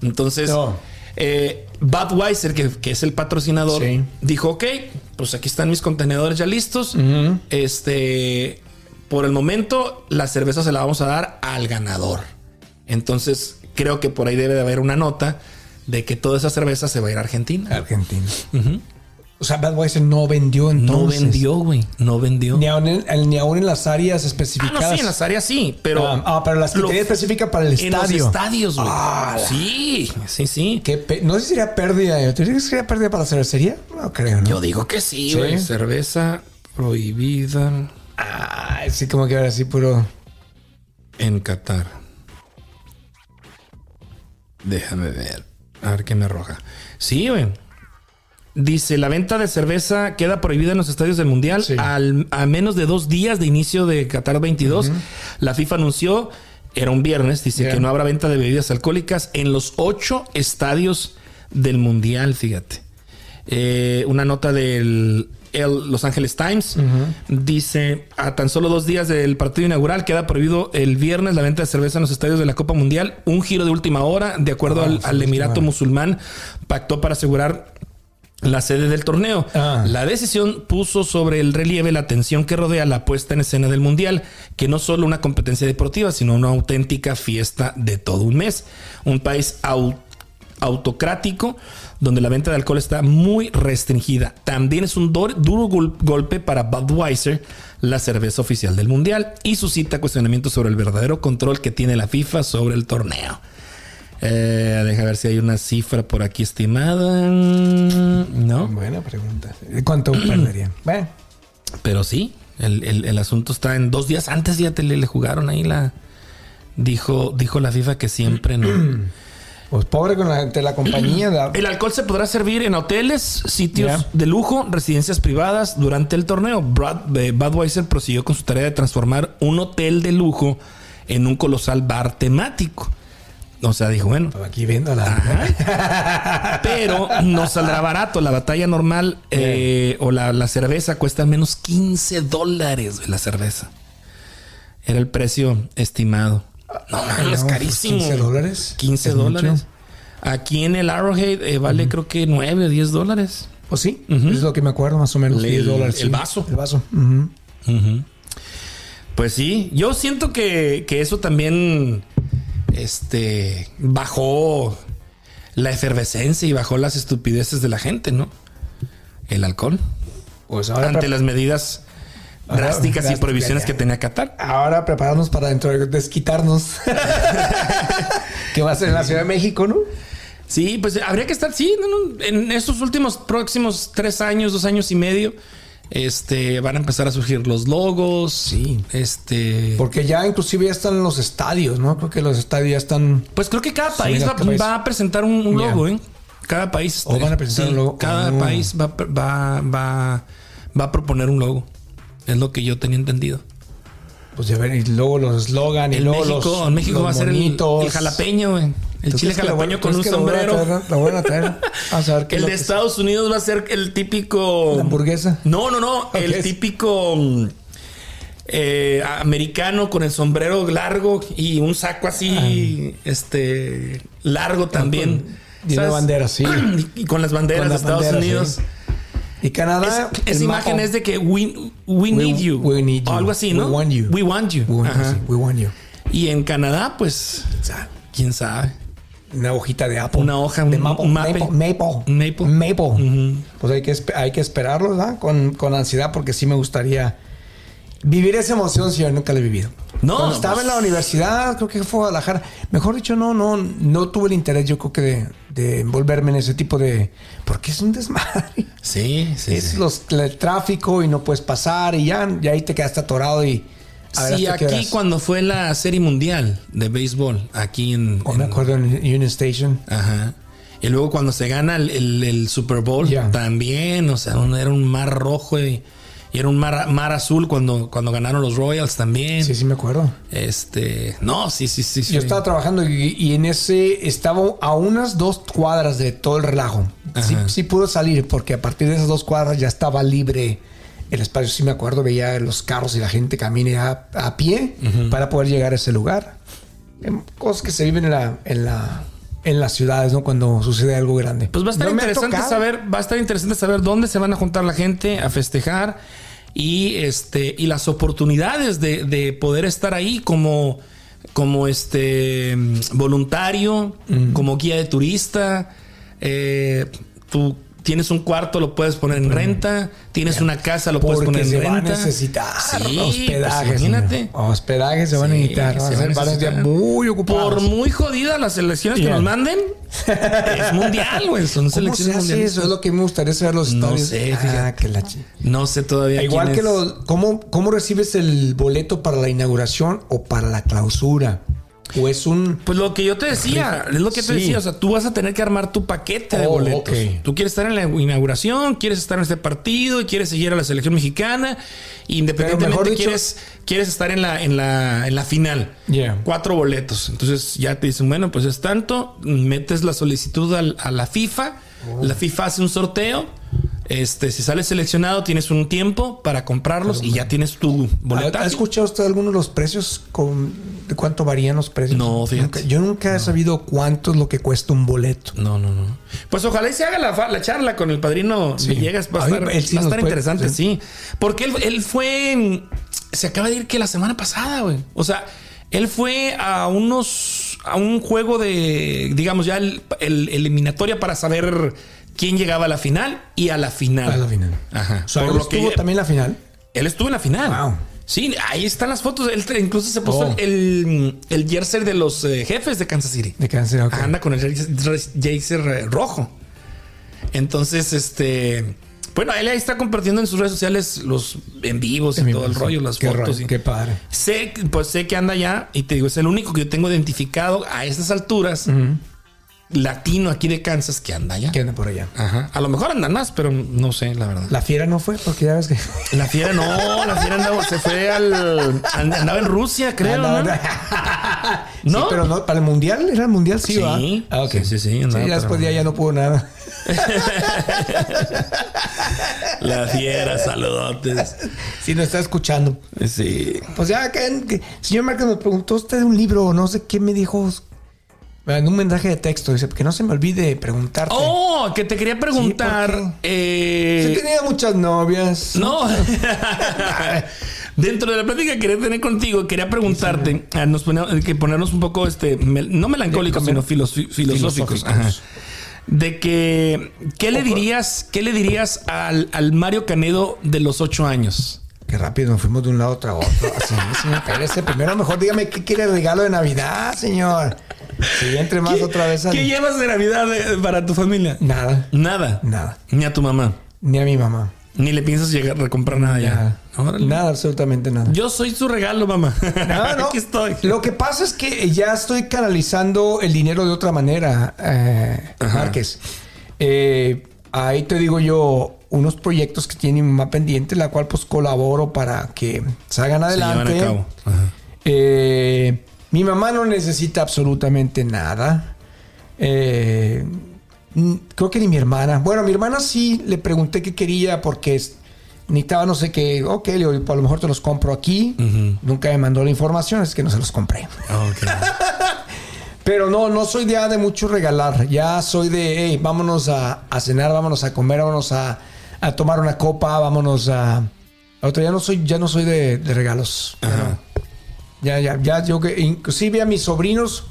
Entonces, No. eh, Budweiser, que, que es el patrocinador, Sí. dijo: Ok, pues aquí están mis contenedores ya listos. Este, por el momento, la cerveza se la vamos a dar al ganador. Entonces, creo que por ahí debe de haber una nota de que toda esa cerveza se va a ir a Argentina. Argentina. O sea, Budweiser no vendió entonces. no vendió, güey. No vendió. Ni aún, en, ni aún en las áreas Ah, especificadas. no, sí, en las áreas sí, pero. Ah, ah, pero las que tenía específica para el En los estadio. estadios, güey. Ah, sí, sí, sí. Qué pe- no sé si sería pérdida. ¿Tú crees que sería pérdida para la cervecería? No creo, ¿no? Yo digo que sí, ¿Sí? güey. Cerveza prohibida Ah, sí, como que ahora sí, puro. en Qatar. Déjame ver. A ver qué me arroja. Sí, güey. Dice, la venta de cerveza queda prohibida en los estadios del Mundial Sí. al- a menos de dos días de inicio de Qatar 22. La FIFA anunció, era un viernes, dice Yeah. que no habrá venta de bebidas alcohólicas en los ocho estadios del Mundial, fíjate. Eh, una nota del el Los Angeles Times dice, a tan solo dos días del partido inaugural queda prohibido el viernes la venta de cerveza en los estadios de la Copa Mundial. Un giro de última hora, de acuerdo Ah, al, Emirato musulmán, pactó para asegurar la sede del torneo. Ah. La decisión puso sobre el relieve la tensión que rodea la puesta en escena del Mundial, que no solo una competencia deportiva, sino una auténtica fiesta de todo un mes. Un país au- autocrático donde la venta de alcohol está muy restringida. También es un duro gol- golpe para Budweiser, la cerveza oficial del Mundial, y suscita cuestionamientos sobre el verdadero control que tiene la FIFA sobre el torneo. Eh, deja ver si hay una cifra por aquí estimada. No, Buena pregunta. ¿Cuánto perdería? Bueno, pero sí, el, el- el asunto está en dos días antes ya te le, le jugaron ahí la. Dijo, dijo la FIFA que siempre no. pues pobre con la, de la compañía. El alcohol se podrá servir en hoteles, sitios de lujo, residencias privadas durante el torneo. Brad, eh, Budweiser prosiguió con su tarea de transformar un hotel de lujo en un colosal bar temático. O sea, dijo, bueno, Aquí viendo la. pero no saldrá barato. La batalla normal eh, o la, la cerveza cuesta al menos 15 dólares la cerveza. Era el precio estimado. No, es no, pues, carísimo. 15 dólares. 15 Es dólares. mucho. Aquí en el Arrowhead eh, vale creo que 9 o 10 dólares. ¿O sí? Ujú. Es lo que me acuerdo más o menos. El- 10 dólares. el sí. vaso. El vaso. Ujú. Pues sí, yo siento que, que eso también este, bajó la efervescencia y bajó las estupideces de la gente, ¿no? El alcohol. Pues ahora, ante las medidas Ahora, drásticas y prohibiciones que tenía Qatar. ahora prepararnos para dentro de desquitarnos. que va a ser en la Ciudad de México, ¿no? Sí, pues habría que estar, sí, no, no, en estos últimos próximos tres años, dos años y medio, este, van a empezar a surgir los logos. Sí. Este. Porque ya inclusive ya están los estadios, ¿no? Creo que los estadios ya están... Pues creo que cada país, mira, va, cada país. va a presentar un, logo, ¿eh? Cada país. O van a presentar un logo. Cada Oh. país va, va, va, va a proponer un logo. Es lo que yo tenía entendido. Pues ya ver, y luego los eslogan y luego México, los en México los va a ser el, el jalapeño, güey. El ¿Tú chile jalapeño con un sombrero. a traer. A El de Estados Unidos va a ser el típico. ¿La hamburguesa? No, no, no. ¿Qué El típico eh, americano con el sombrero largo y un saco así, este, largo también. Ah. y una bandera, sí. Y, con las banderas Con de Estados banderas, Unidos. sí. Y Canadá. Es- esa imagen mapa. es de que we, we need you. we need O you. algo así, ¿no? We want you. We want you. We want, sí, we want you. Y en Canadá, pues, quién sabe. Una hojita de Apple. Una hoja, de maple. Maple. Maple. Maple. Ujú. Pues hay que, hay que esperarlo, ¿verdad? Con, con ansiedad, porque sí me gustaría vivir esa emoción si yo nunca la he vivido. No, Cuando estaba pues- en la universidad, creo que fue a Guadalajara. Mejor dicho, no, no, no tuve el interés, yo creo que de, de envolverme en ese tipo de. Porque es un desmadre. Sí, sí. es sí. los, el tráfico y no puedes pasar y ya, y ahí te quedaste atorado y. ver Sí, aquí cuando fue la serie mundial de béisbol, aquí en... O me en- acuerdo en Union Station. Ajá. Y luego cuando se gana el, el- el Super Bowl, también, o sea, un- era un mar rojo y, y era un mar, mar azul cuando, cuando ganaron los Royals también. Sí, sí, me acuerdo. Este, no, sí, sí, sí. sí. Yo estaba trabajando y, y en ese estaba a unas dos cuadras de todo el relajo. Sí, sí pudo salir porque a partir de esas dos cuadras ya estaba libre el espacio. Sí me acuerdo, veía los carros y la gente camine a, a pie para poder llegar a ese lugar. Em, Cosas que se viven en la, en la, en las ciudades, ¿no? Cuando sucede algo grande. Pues va a estar No interesante saber, va a estar interesante saber dónde se van a juntar la gente a festejar y este y las oportunidades de, de poder estar ahí como como este mm, voluntario, como guía de turista. Eh, tú tienes un cuarto, lo puedes poner en renta. Tienes una casa, lo puedes Porque poner en se va a renta. necesitar Sí, hospedaje. pues imagínate. señor. Hospedaje se van a necesitar. se Van a ser- muy ocupados. Por muy jodidas las elecciones que nos manden, es mundial, güey. Son ¿Cómo selecciones se hace mundiales. eso? Es lo que me gustaría saber los No sé, Ah, que la No sé todavía. Igual quién que es. los. ¿cómo, ¿Cómo recibes el boleto para la inauguración o para la clausura? ¿O es un. Pues lo que yo te decía, es lo que te Sí. decía. O sea, tú vas a tener que armar tu paquete de Oh, boletos. Tú quieres estar en la inauguración, quieres estar en este partido, y quieres seguir a la selección mexicana. Independientemente, mejor dicho- quieres, quieres estar en la, en la, en la final. Yeah. Cuatro boletos. Entonces ya te dicen, bueno, pues es tanto. Metes la solicitud a la FIFA. Oh. La FIFA hace un sorteo. Este, si sales seleccionado, tienes un tiempo para comprarlos y ya tienes tu ¿Ha, boleta. ha escuchado usted algunos de los precios? Con, ¿De cuánto varían los precios? No, fíjate. Nunca- yo nunca he sabido cuánto es lo que cuesta un boleto. No, no, no. Pues ojalá y se haga la, charla con el padrino Sí. Villegas. Va a mí, estar, sí va a estar puede- interesante, sí. sí. Porque él, él fue. en- Se acaba de ir que la semana pasada, güey. O sea, él fue a unos. a un juego de. digamos, ya el, el- eliminatoria para saber quién llegaba a la final y a la final. A la final. Ajá. O sea, Por él lo que- estuvo también en la final. él estuvo en la final. Wow. Sí, ahí están las fotos. Él incluso se puso Oh. el, el jersey de los eh, jefes de Kansas City. De cáncer. ok. Anda con el jersey rojo. Entonces, este. Bueno, él ahí está compartiendo en sus redes sociales los en vivos y todo el rollo, las qué fotos. rollo, y- Qué padre. Sé, pues sé que anda ya y te digo, es el único que yo tengo identificado a estas alturas latino aquí de Kansas que anda allá. Que anda por allá. Ajá. A lo mejor andan más, pero no sé, la verdad. La fiera no fue, porque ya ves que. La fiera no, la fiera andaba, se fue al. Andaba en Rusia, creo. ¿no? no, ¿No? Sí, pero no, para el mundial, ¿era el mundial? Sí, Sí. ¿va? Ah, ok. Sí, sí, sí, andaba Sí, ya después el ya, ya no pudo nada. La fiera, saludotes. Si nos está escuchando. Sí. Pues ya, que, que- señor Márquez me preguntó usted de un libro, no sé qué me dijo. En un mensaje de texto, dice, que no se me olvide preguntarte. Oh, que te quería preguntar. Sí, ¿por eh, tenía muchas novias. No. Dentro de la plática que quería tener contigo, quería preguntarte, ah, nos pone- que ponernos un poco, este, no melancólicos, sino filos- filosóficos. filosóficos. Ajá. De que, ¿qué le dirías, qué le dirías al, al Mario Canedo de los ocho años? Qué rápido nos fuimos de un lado a otro. Así, señor, espérese. Primero mejor dígame qué quiere el regalo de Navidad, señor. Si entre más otra vez al... ¿Qué llevas de Navidad eh, para tu familia? Nada. Nada. Nada. Ni a tu mamá. Ni a mi mamá. Ni le piensas llegar a recomprar nada ya. Nada. Absolutamente nada. Yo soy su regalo, mamá. No, no. Aquí estoy. Lo que pasa es que ya estoy canalizando el dinero de otra manera, eh, Márquez. Eh, ahí te digo yo unos proyectos que tiene mi mamá pendiente, la cual pues colaboro para que salgan Se adelante. a cabo. Ajá. Eh, mi mamá no necesita absolutamente nada. Eh, creo que ni mi hermana. Bueno, a mi hermana sí le pregunté qué quería porque es- necesitaba no sé qué. Ok, le digo, a lo mejor te los compro aquí. Nunca me mandó la información, es que no se los compré. Ok. Pero no, no soy de, de mucho regalar. Ya soy de, hey, vámonos a, a cenar, vámonos a comer, vámonos a, a tomar una copa, vámonos a... Otro, ya no soy, ya no soy de, de regalos. Ya. Ya, ya, ya, yo que inclusive a mis sobrinos,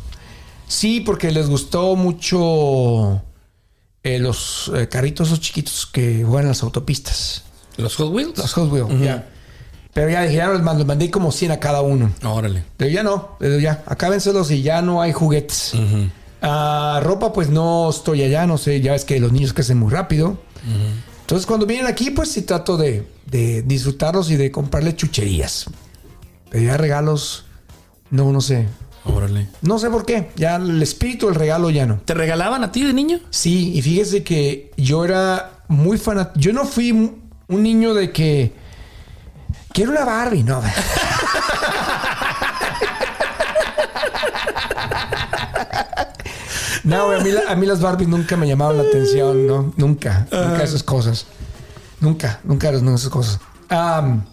sí, porque les gustó mucho eh, los eh, carritos esos chiquitos que juegan en las autopistas. ¿Los Hot Wheels? Los Hot Wheels, ya. Pero ya dije, ya los mandé, mandé como 100 a cada uno. Órale. Pero ya no, pero ya, acábenselos y ya no hay juguetes. Ah, ropa, pues no estoy allá, no sé, ya ves que los niños crecen muy rápido. Entonces, cuando vienen aquí, pues sí trato de, de disfrutarlos y de comprarle chucherías. Pero ya regalos, no, no sé. Órale. No sé por qué, ya el espíritu del regalo ya no. ¿Te regalaban a ti de niño? Sí, y fíjese que yo era muy fanático. Yo no fui un niño de que quiero una Barbie, no. No, a mí, la- a mí las Barbies nunca me llamaron la atención, ¿no? Nunca, nunca esas cosas. Nunca, nunca nunca esas cosas. Am,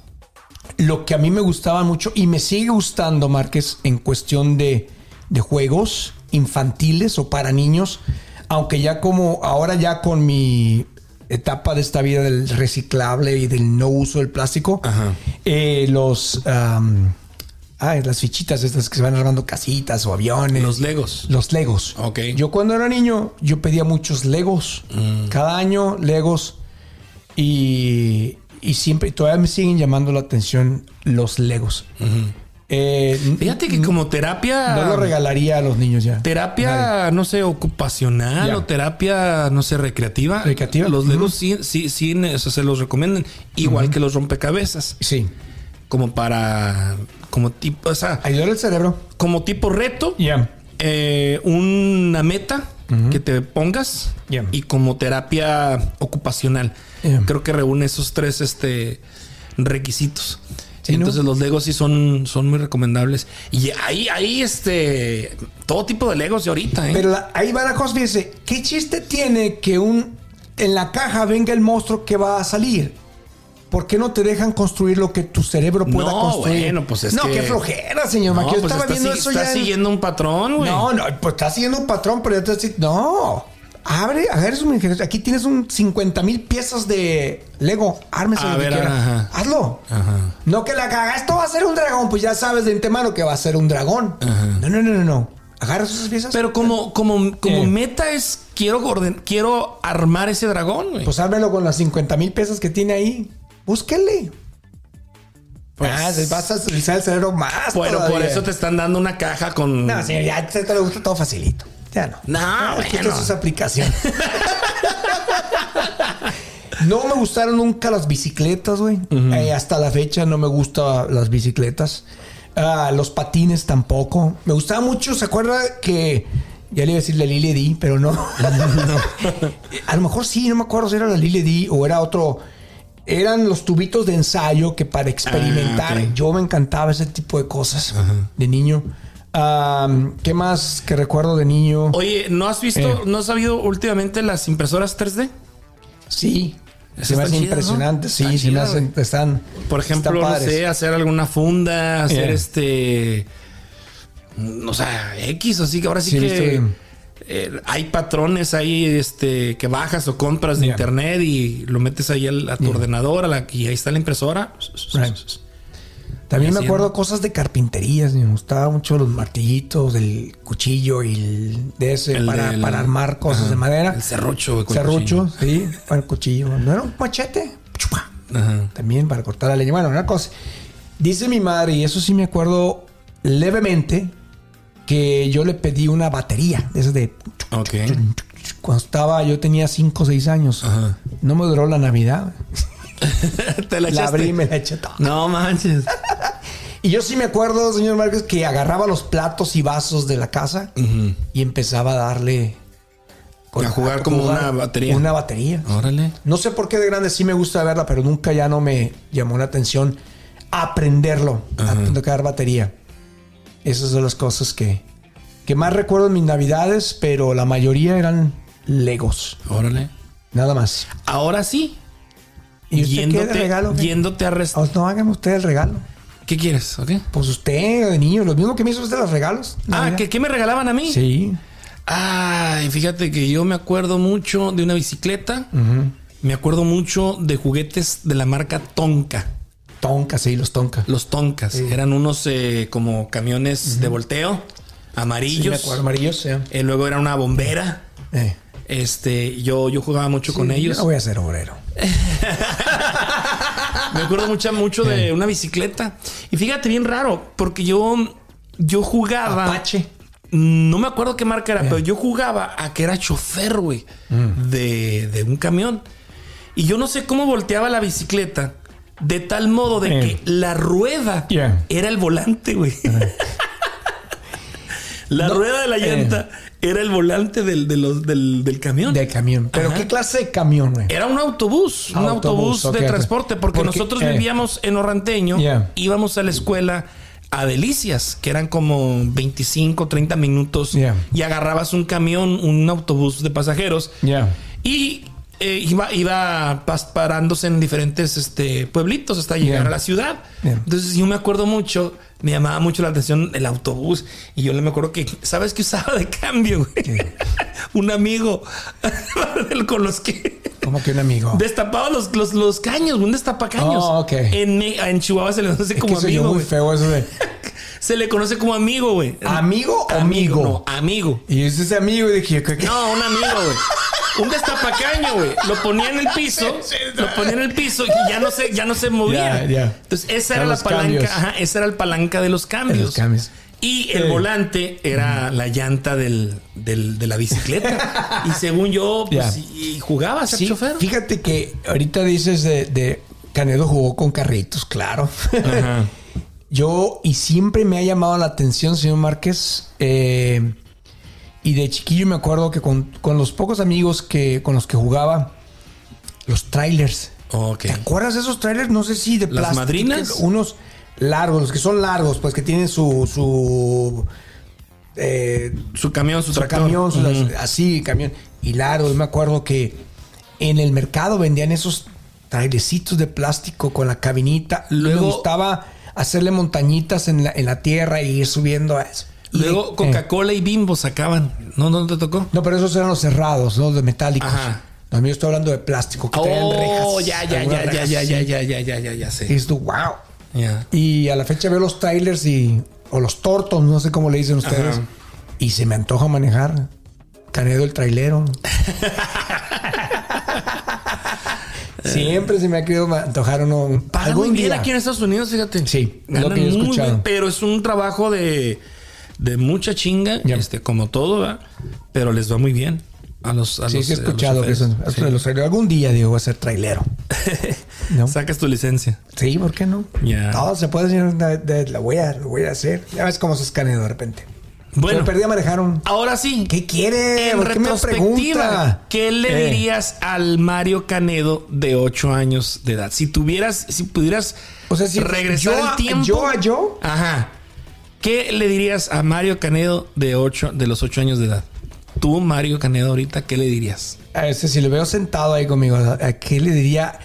lo que a mí me gustaba mucho y me sigue gustando, Márquez, en cuestión de, de juegos infantiles o para niños, aunque ya como ahora ya con mi etapa de esta vida del reciclable y del no uso del plástico, Ajá. eh, los... ay, las fichitas estas que se van armando casitas o aviones. Los Legos. Los Legos. Ok. Yo cuando era niño, yo pedía muchos Legos. Cada año, Legos. Y, y siempre, todavía me siguen llamando la atención los Legos. Eh, Fíjate que como terapia. no lo regalaría a los niños ya. Terapia, Nadie. no sé, ocupacional Ya. o terapia, no sé, recreativa. Recreativa. Los. Legos sí, sí, sí, o sea, se los recomiendan. Igual que los rompecabezas. Sí. Como para. Como tipo. O sea, Ayudar al cerebro. como tipo reto. Ya. eh, una meta que te pongas y como terapia ocupacional. Creo que reúne esos tres este, requisitos. Sí, ¿no? Entonces los Legos sí son, son muy recomendables. Y ahí, ahí, este, todo tipo de Legos de ahorita, ¿eh? Pero la- ahí va la cosa. ¿Qué chiste tiene que un en la caja venga el monstruo que va a salir? ¿Por qué no te dejan construir lo que tu cerebro pueda No, construir? bueno, pues es no, que- qué flojera, señor no, Maquio. Pues estaba viendo si- eso está ya. en- siguiendo un patrón, güey. No, no, pues está siguiendo un patrón, pero ya te decir, no. Abre, agarre su ingenio. Aquí tienes un 50 mil piezas de Lego. Ármese lo que ver, quiera. ajá. Hazlo. Ajá. No que la caga. Esto va a ser un dragón. Pues ya sabes de antemano que va a ser un dragón. No, no, no, no, no. Agarra sus piezas. Pero como, como, como Eh. meta es quiero orden, quiero armar ese dragón, güey. Pues ármelo con las 50 mil pesos que tiene ahí. Búsquenle. Pues- ah, vas a utilizar el cerebro más. bueno, por eso te están dando una caja con. No, señor, ya te, te le gusta todo facilito. Ya no. No, que bueno. esto es aplicación. no me gustaron nunca las bicicletas, güey. Eh, hasta la fecha no me gustan las bicicletas. Ah, los patines tampoco. Me gustaba mucho, ¿se acuerda que Ya le iba a decir la Lily D, pero no. a lo mejor sí, no me acuerdo si era la Lily D o era otro. Eran los tubitos de ensayo que para experimentar. Ah, ok. Yo me encantaba ese tipo de cosas de niño. ¿Qué más que recuerdo de niño? Oye, ¿no has visto, Eh. no has sabido últimamente las impresoras 3D? Sí. Se me hace impresionante, ¿no? sí, Están se me hacen, están. Por ejemplo, están no sé, hacer alguna funda, hacer Yeah. este. O sea, X, así que ahora sí, Sí, que. Eh, hay patrones ahí este, que bajas o compras de Yeah. internet y lo metes ahí al- a, tu Yeah. ordenador a la, y ahí está la impresora. Right. También me acuerdo cosas de carpinterías. Me gustaban mucho los martillitos, el cuchillo y el de ese El para, del- para armar cosas ajá, de madera. el serrucho, con Serrucho, sí, para el cuchillo. ¿No era un machete? Ajá. También para cortar la leña. Bueno, una cosa. Dice mi madre, y eso sí me acuerdo levemente, que yo le pedí una batería. De esas de. Ok. Cuando estaba, yo tenía 5 o 6 años. Ajá. No me duró la Navidad. Te la La abrí y me la eché toda. No manches. Y yo sí me acuerdo, señor Márquez, que agarraba los platos y vasos de la casa y empezaba a darle. A jugar como una batería. Una batería. Órale. No sé por qué de grande sí me gusta verla, pero nunca ya no me llamó la atención aprenderlo, a tocar batería. Esas son las cosas que, que más recuerdo en mis navidades, pero la mayoría eran Legos, Órale. nada más. Ahora sí. ¿Y usted qué de regalo? qué? Yéndote a rest- Oh, no, hágame usted el regalo. ¿Qué quieres? ¿Ok? Pues usted, de niño, lo mismo que me hizo usted los regalos. Ah. ¿qué, qué me regalaban a mí? Sí. Ay, fíjate que yo me acuerdo mucho de una bicicleta. Me acuerdo mucho de juguetes de la marca Tonka. Tonka, sí, los Tonka. Los Tonkas. Eran unos eh, como camiones de volteo, Sí, me amarillos. acuerdo, amarillos, sí. Eh, luego era una bombera. Eh. Este, yo, yo jugaba mucho con ellos. Yo no voy a ser obrero. Me acuerdo mucho, mucho de una bicicleta. Y fíjate, bien raro, porque yo, yo jugaba. Apache. No me acuerdo qué marca era, pero yo jugaba a que era chofer, güey, Mm. de, de un camión. Y yo no sé cómo volteaba la bicicleta de tal modo de Eh. que la rueda Yeah. era el volante, güey. la No, rueda de la eh. llanta era el volante del, de los- del, del camión. De camión. ¿Pero Ajá. qué clase de camión, güey? Era un autobús, un Autobús, de transporte, porque, Porque, nosotros eh, vivíamos en Orranteño, Yeah. íbamos a la escuela a Delicias, que eran como 25, 30 minutos, Yeah. y agarrabas un camión, un autobús de pasajeros, y eh, iba, iba parándose en diferentes este, pueblitos hasta llegar a la ciudad. Entonces yo me acuerdo mucho, me llamaba mucho la atención el autobús, y yo le me acuerdo que, ¿sabes qué usaba de cambio? un amigo con los que... Como que un amigo. Destapaba los, los, los caños, un destapacaños. Oh, en, en Chihuahua se le conoce Es como que amigo, muy feo eso de... Se le conoce como amigo, güey. ¿Amigo o amigo? No, amigo. Y es ese amigo y dije... No, un amigo, güey. Un destapacaño, güey. Lo ponía en el piso, lo ponía en el piso y ya no se, ya no se movía. Ya, ya. Entonces, esa Ya era la palanca, ajá, esa era la palanca de los cambios. De los cambios. Y el Sí. volante era la llanta del, del- de la bicicleta. y según yo, pues, Ya. y jugaba a ser Sí, chofer. fíjate que ahorita dices de, de Canedo jugó con carritos, claro. Ajá. Yo, y siempre me ha llamado la atención, señor Márquez, eh, y de chiquillo me acuerdo que con, con los pocos amigos que, con los que jugaba, los trailers. ¿Te acuerdas de esos trailers? No sé si de ¿Las plástico. madrinas? Unos largos, los que son largos, pues que tienen su... su eh, Su camión, su, su tractor. camión, su- así, camión. Y largo, me acuerdo que en el mercado vendían esos trailecitos de plástico con la cabinita. Luego- me gustaba hacerle montañitas en la, en la tierra y ir subiendo a eso. Y- Luego Coca-Cola y Bimbo sacaban. ¿No, no te tocó? no, pero esos eran los cerrados, ¿no? De metálicos. Ajá. No, yo estoy hablando de plástico, que traían rejas. Oh, ya, ya, ya, ya, ya, ya, ya, ya, ya, ya, ya Y sé. tú, wow. Ya. Y a la fecha veo los trailers y. O los tortos, no sé cómo le dicen ustedes. Ajá. Y se me antoja manejar. Canedo el trailero. Siempre se me ha querido antojar uno. Pagan muy bien aquí en Estados Unidos, fíjate. Sí, lo que yo he escuchado. bien, pero es un trabajo de, de mucha chinga, este, como todo, ¿verdad? Pero les va muy bien a los a Sí, los, sí he a los escuchado que son Sí. los. Algún día, digo, voy a ser trailero. ¿No? Sacas tu licencia. Sí, ¿por qué no? Ya. Todo se puede decir. de- de- Lo voy, a, lo voy a hacer. Ya ves cómo se escanea de repente. Bueno. Me perdí a manejar un... Ahora sí. ¿Qué quiere? En ¿Por qué me? ¿qué le Eh. dirías al Mario Canedo de 8 años de edad? Si tuvieras, si pudieras O sea, si regresar yo el tiempo. yo a yo. Ajá. ¿Qué le dirías a Mario Canedo de 8, de los 8 años de edad? Tú, Mario Canedo, ahorita, ¿qué le dirías? A ese, si lo veo sentado ahí conmigo, ¿a qué le diría?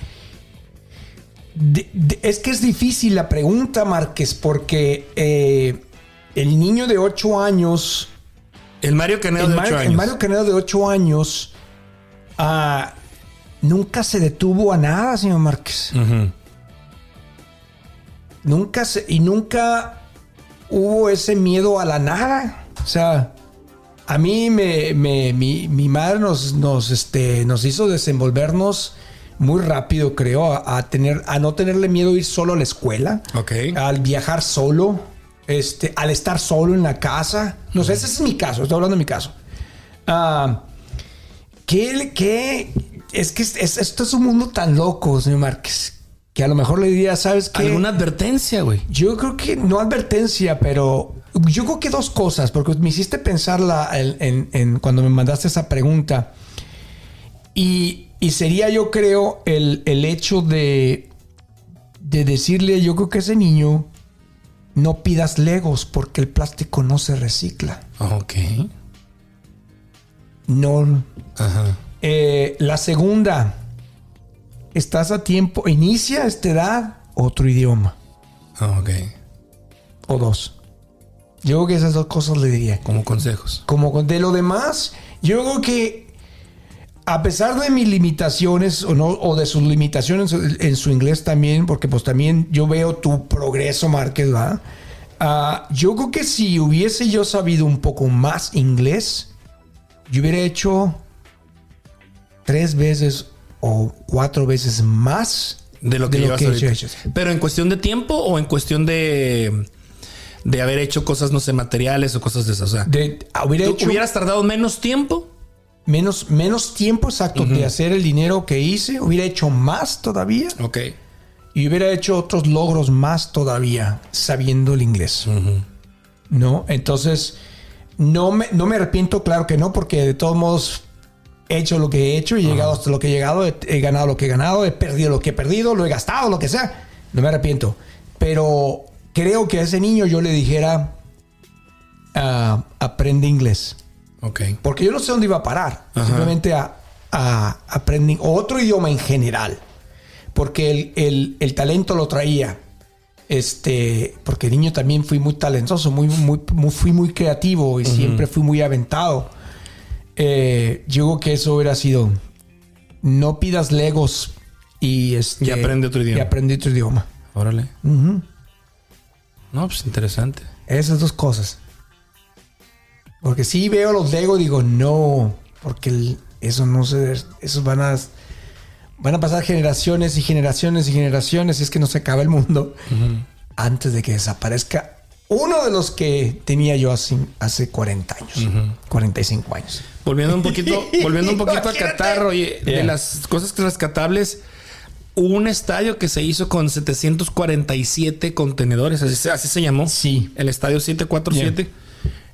De- de- es que es difícil la pregunta, Márquez, porque eh, el niño de 8 años, El Mario Canedo el de 8 Mario, años. el Mario Canedo de 8 años, ah, nunca se detuvo a nada, señor Márquez. Nunca se, y nunca hubo ese miedo a la nada. O sea, a mí me, me- mi, mi madre nos, nos, este, nos hizo desenvolvernos muy rápido, creo, a, a tener, a no tenerle miedo a ir solo a la escuela, Ok. al viajar solo, este, al estar solo en la casa. No sé, ese es mi caso, estoy hablando de mi caso. Ah, ¿qué, qué? Es que es- es- esto es un mundo tan loco, señor Márquez, que a lo mejor le diría, ¿sabes qué? ¿Alguna advertencia, güey? Yo creo que no advertencia, pero yo creo que dos cosas, porque me hiciste pensarla en, en- en cuando me mandaste esa pregunta. Y, y sería, yo creo, el, el hecho de, de decirle, yo creo que ese niño no pidas legos porque el plástico no se recicla. Ok. No. Ajá. Eh, la segunda, estás a tiempo, inicia a esta edad otro idioma Ok. o dos. Yo creo que esas dos cosas le diría. Como consejos. Como de lo demás, yo creo que a pesar de mis limitaciones o no o de sus limitaciones en su inglés también, porque pues también yo veo tu progreso, Márquez. Ah, yo creo que si hubiese yo sabido un poco más inglés, yo hubiera hecho tres veces o cuatro veces más De lo que, llevas he hecho. Pero en cuestión de tiempo o en cuestión de de haber hecho cosas no sé materiales o cosas de esas. O sea, De, hubiera ¿tú hecho hubieras tardado menos tiempo. menos, menos tiempo exacto de hacer el dinero que hice, hubiera hecho más todavía Ok. y hubiera hecho otros logros más todavía sabiendo el inglés. ¿No? Entonces, no me, no me arrepiento, claro que no, porque de todos modos he hecho lo que he hecho, he llegado hasta lo que he llegado, he, he ganado lo que he ganado, he perdido lo que he perdido, lo he gastado, lo que sea. No me arrepiento. Pero creo que a ese niño yo le dijera, ah, aprende inglés. Ok. Porque yo no sé dónde iba a parar. Ajá. Simplemente a, a aprender otro idioma en general. Porque el, el- el talento lo traía. Este, porque niño también fui muy talentoso, muy, muy, muy- fui muy creativo y siempre fui muy aventado. Eh, yo creo que eso hubiera sido. No pidas legos y, este, Y aprende otro idioma. Y aprende otro idioma. Órale. No, pues interesante. Esas dos cosas. Porque si veo los Lego, digo, no, porque el- eso no se. Esos van a. Van a pasar generaciones y generaciones y generaciones, y es que no se acaba el mundo antes de que desaparezca uno de los que tenía yo hace, hace 40 años, 45 años. Volviendo un poquito, volviendo un poquito a. Qatar, oye, de Yeah. las cosas rescatables, hubo un estadio que se hizo con 747 contenedores, así, se- así se llamó. Sí. El estadio 747.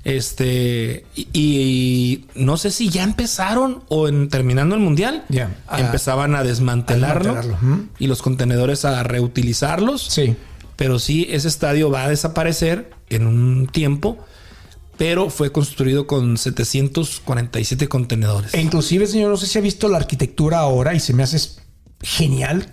Este, y, y no sé si ya empezaron o en terminando el mundial, Ya. Ah, empezaban a desmantelarlo, a desmantelarlo, ujú. y los contenedores a reutilizarlos. Sí. Pero sí, ese estadio va a desaparecer en un tiempo, pero fue construido con 747 contenedores. E inclusive, señor, no sé si ha visto la arquitectura ahora y se me hace genial.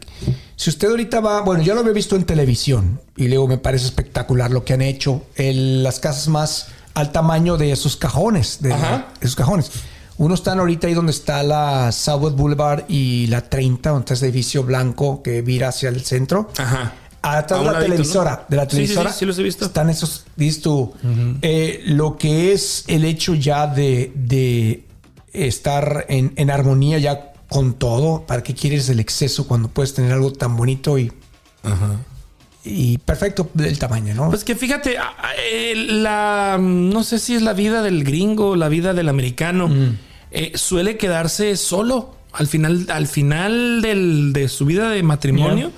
Si usted ahorita va, bueno, yo lo había visto en televisión y luego me parece espectacular lo que han hecho. El- las casas más al tamaño de esos cajones, de, Ajá. esos cajones. Uno están ahorita ahí donde está la Southwest Boulevard y la 30, donde está ese edificio blanco que vira hacia el centro. Ajá. Atrás de la ladito, televisora, ¿no? de la sí, televisora. sí, sí los he visto. Están esos, dices tú, eh, lo que es el hecho ya de, de estar en, en armonía ya con todo. ¿Para qué quieres el exceso cuando puedes tener algo tan bonito y, y perfecto del tamaño, no? Pues que fíjate, la no sé si es la vida del gringo, la vida del americano, eh, suele quedarse solo al final, al final del- de su vida de matrimonio.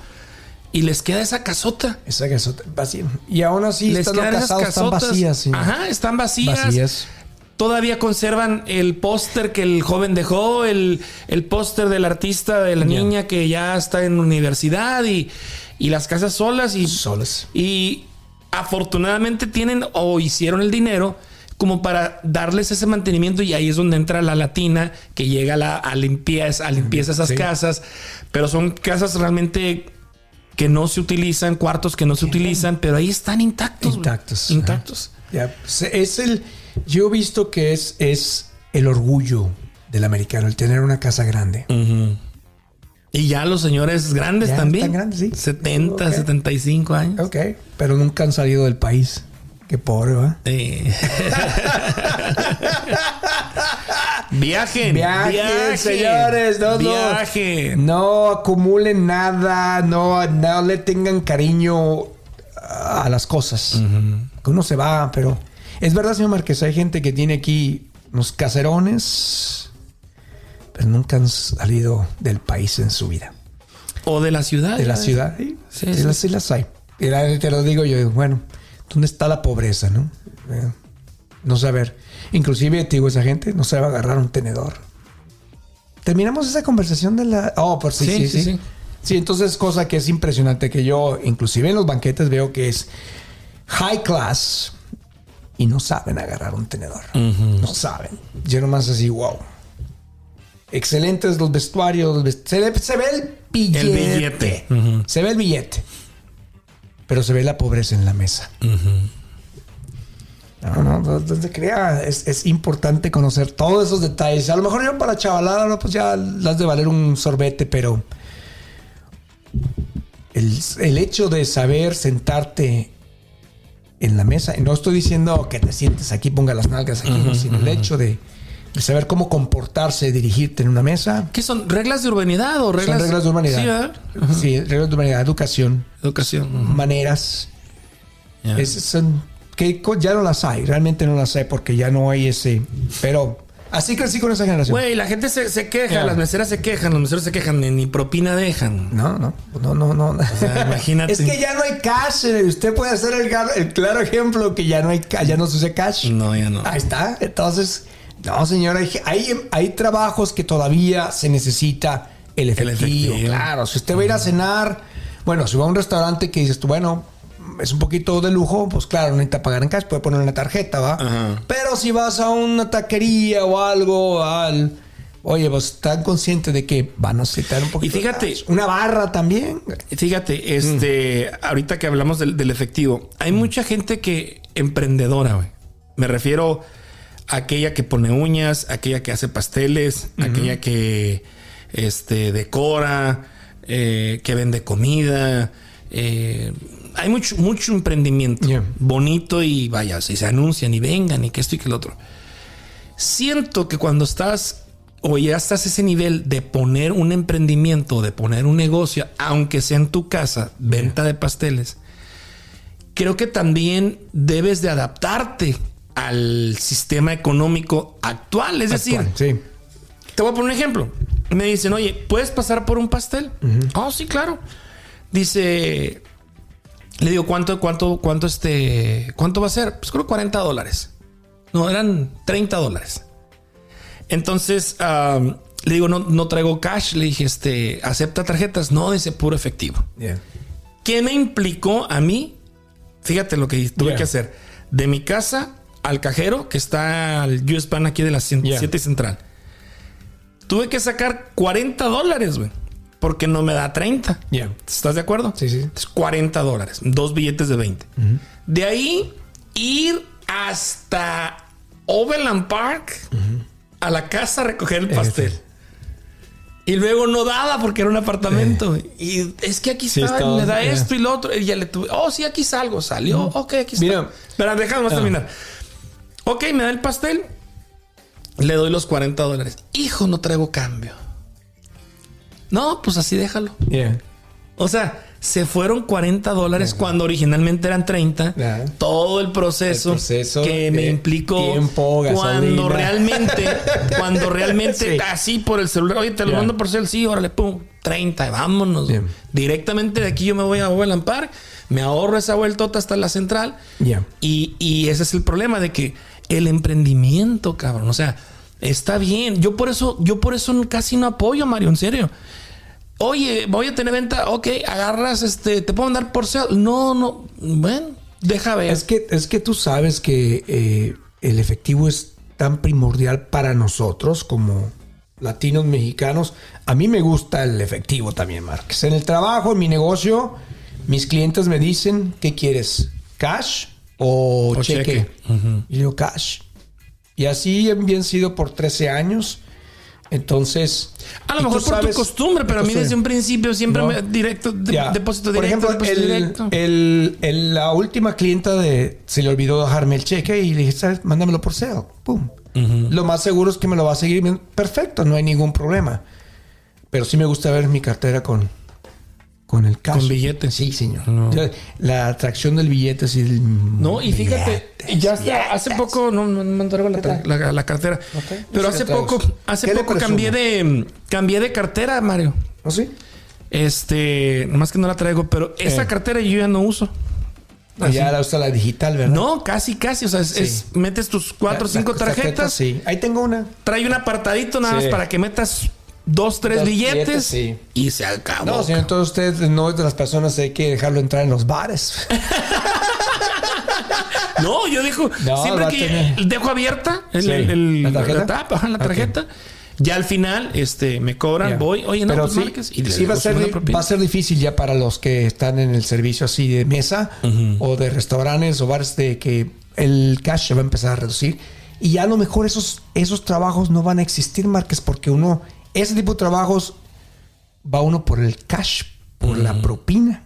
Y les queda esa casota. Esa casota vacía. Y aún así, Les están vacías. sí. Ajá, están vacías. Vacías. Todavía conservan el póster que el joven dejó, el, el póster del artista de la niña que ya está en universidad y, y las casas solas y, Solas. y afortunadamente tienen o hicieron el dinero como para darles ese mantenimiento y ahí es donde entra la latina que llega a, la, a limpieza, a limpieza esas Sí. casas, pero son casas realmente que no se utilizan, cuartos que no se utilizan, pero ahí están intactos. Intactos. Intactos. Ya, pues, es el. Yo he visto que es, es el orgullo del americano, el tener una casa grande. Y ya los señores grandes Ya también. están grandes, sí. 70, Ok. 75 años. Ok, pero nunca han salido del país. Qué pobre, ¿va? Eh. viajen, Viajen, señores, no. Viajen. No acumulen nada, no, no le tengan cariño a las cosas. Que uno se va, pero es verdad, señor Márquez, hay gente que tiene aquí unos caserones, pero nunca han salido del país en su vida. O de la ciudad. De la ciudad, sí, Sí, sí, sí. las, sí las hay. Y te lo digo yo, bueno, ¿dónde está la pobreza, no? Eh, no saber. Inclusive, te digo, esa gente no sabe agarrar un tenedor. Terminamos esa conversación de la... Oh, por sí, Sí, sí, sí, sí. entonces cosa que es impresionante que yo, inclusive en los banquetes, veo que es high class y no saben agarrar un tenedor. No saben. Yo nomás así, wow. Excelentes los vestuarios. los se, ve, se ve el billete. El billete. Se ve el billete. Pero se ve la pobreza en la mesa. No, no, no, no se crea. Es, es importante conocer todos esos detalles. A lo mejor yo para la chavalada, no, pues ya las de valer un sorbete, pero el, el hecho de saber sentarte en la mesa, no estoy diciendo que te sientes aquí, ponga las nalgas aquí, no, sino el hecho de, saber cómo comportarse, dirigirte en una mesa. ¿Qué son? ¿Reglas de urbanidad o reglas? Son reglas de humanidad. Sí, reglas de humanidad, educación, Educación. Maneras. Es- son, que ya no las hay, realmente no las hay porque ya no hay ese. Pero así crecí con esa generación. Güey, la gente se, se queja, las meseras se quejan, los meseros se quejan, ni, ni propina dejan. No, no, no, no, no. sea, imagínate. es que ya no hay cash. eh, Usted puede hacer el, claro ejemplo que ya no hay ya no se usa cash. No, ya no. Ahí está. Entonces, no, señor, hay, hay, hay trabajos que todavía se necesita el efectivo. efectivo. Claro, si usted va a ir a cenar, bueno, si va a un restaurante que dices tú, bueno, es un poquito de lujo, pues claro, no necesita pagar en cash, puede poner una tarjeta, ¿va? Ajá. Pero si vas a una taquería o algo, al. Oye, pues están conscientes de que van a necesitar un poquito. de fíjate- una barra también. Fíjate, este, ahorita que hablamos del, del efectivo, hay mucha gente que emprendedora, güey. Me refiero aquella que pone uñas, aquella que hace pasteles, aquella que este, decora, eh, que vende comida. eh, hay mucho, mucho emprendimiento Yeah. bonito y vaya, si se anuncian y vengan y que esto y que el otro. Siento que cuando estás o ya estás a ese nivel de poner un emprendimiento, de poner un negocio, aunque sea en tu casa, venta de pasteles, creo que también debes de adaptarte al sistema económico actual. Es decir, sí. te voy a poner un ejemplo. Me dicen, oye, ¿puedes pasar por un pastel? Oh, sí, claro. Dice, le digo, ¿cuánto, cuánto, cuánto, este, cuánto va a ser? Pues creo 40 dólares. No, eran 30 dólares. Entonces, le digo, no, no traigo cash. Le dije, este, ¿acepta tarjetas? No, dice puro efectivo. Yeah. ¿Qué me implicó a mí? Fíjate lo que tuve Yeah. que hacer. De mi casa al cajero, que está al US Bank aquí de la 107 Yeah. Central. Tuve que sacar 40 dólares, güey. Porque no me da 30. Yeah. ¿Estás de acuerdo? Sí, sí. Es 40 dólares. Dos billetes de 20. De ahí, ir hasta Overland Park a la casa a recoger el pastel. Y luego no daba porque era un apartamento. güey. Y es que aquí Sí, está, está- me da esto y lo otro. Y ya le tuve, oh, sí, aquí salgo. Salió, ok, aquí está. Mira. Espera, déjame Ah. terminar. Ok, me da el pastel. Le doy los 40 dólares. Hijo, no traigo cambio. No, pues así déjalo. Yeah. O sea, se fueron 40 dólares cuando originalmente eran 30. Ajá. Todo el proceso, El proceso que me implicó tiempo, cuando realmente, cuando realmente Sí. así por el celular, oye, te lo mando por cel, sí, órale, pum, 30, vámonos. Directamente de aquí yo me voy a Overland Park, me ahorro esa vueltota hasta la central. Ya. Y, y ese es el problema de que el emprendimiento, cabrón, o sea, está bien. Yo por eso, yo por eso casi no apoyo, Mario, en serio. Oye, voy a tener venta, ok, agarras, este, te puedo mandar por sale. No, no, bueno, deja ver. Es que, es que tú sabes que eh, el efectivo es tan primordial para nosotros como latinos mexicanos. A mí me gusta el efectivo también, Márquez. En el trabajo, en mi negocio, mis clientes me dicen, ¿qué quieres? ¿Cash o, O cheque? cheque. Ujú. Y yo, cash. Y así han bien sido por 13 años. Entonces... a lo mejor por sabes- tu costumbre, pero a mí desde un principio siempre No. me directo, de- depósito Por directo, ejemplo, depósito el- directo. el- el- la última clienta de se le olvidó dejarme el cheque y le dije, ¿sabes? Mándamelo por SEO. Pum. Lo más seguro es que me lo va a seguir. Perfecto, no hay ningún problema. Pero sí me gusta ver mi cartera con, con el cash. Con billetes. Sí, señor. No. La atracción del billete sí. el- No, y fíjate, billetes, ya hasta hace poco, no, no me traigo la, la- la cartera, pero hace poco, hace ¿Qué le poco cambié de, cambié de cartera, Mario. ¿No sí? Este, nomás que no la traigo, pero esa Eh. cartera yo ya no uso. Ah, Ya la usa la digital, ¿verdad? No, casi, casi. O sea, es, Sí. es- metes tus cuatro o cinco tarjetas, Sí. Ahí tengo una. trae un apartadito nada Sí. más para que metas dos, tres Dos billetes, billetes, sí. y se acabó. No, señor, entonces usted no es de las personas que hay que dejarlo entrar en los bares. No, yo No, siempre que tener- dejo abierta el, Sí. el- el- ¿La tarjeta? tapa, la Ok. tarjeta. Ya al final, este, me cobran, voy, oye, no, Pero pues sí, marques, y sí va, a ser, va a ser difícil ya para los que están en el servicio así de mesa o de restaurantes o bares de que el cash se va a empezar a reducir y ya a lo mejor esos, esos trabajos no van a existir, Márquez, porque uno, ese tipo de trabajos va uno por el cash, por la propina,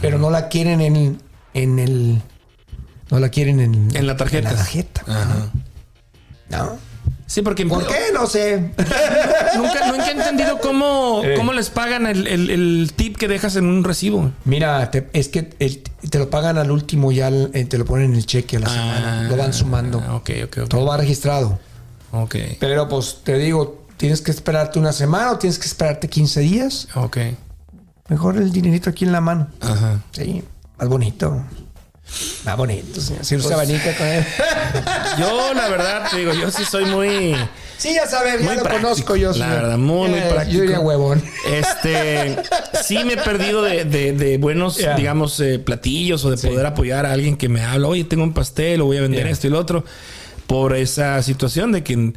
pero no la quieren en, en el... No la quieren en, En la tarjeta. En la tarjeta. Ajá. ¿No? Sí, porque ¿Por qué? No sé. nunca, nunca he entendido cómo, Eh. cómo les pagan el, el- el tip que dejas en un recibo. Mira, te- es que el- te lo pagan al último, ya eh, te lo ponen en el cheque a la semana. Lo van sumando. Ah, Ok, ok, ok. Todo va registrado. Ok. Pero pues te digo, tienes que esperarte una semana o tienes que esperarte 15 días. Ok. Mejor el dinerito aquí en la mano. Ajá. Sí, más bonito. Más bonito, señor. Si usa abanica con él. Yo, la verdad, te digo, yo sí soy muy. Sí, ya sabes, ya Muy lo práctico, conozco yo. la señor. verdad, muy, muy Eh, práctico. Yo diría huevón. Este, sí me he perdido de, de- de buenos, Yeah. digamos, eh, platillos o de poder apoyar a alguien que me habla, oye, tengo un pastel o voy a vender Yeah. esto y lo otro, por esa situación de que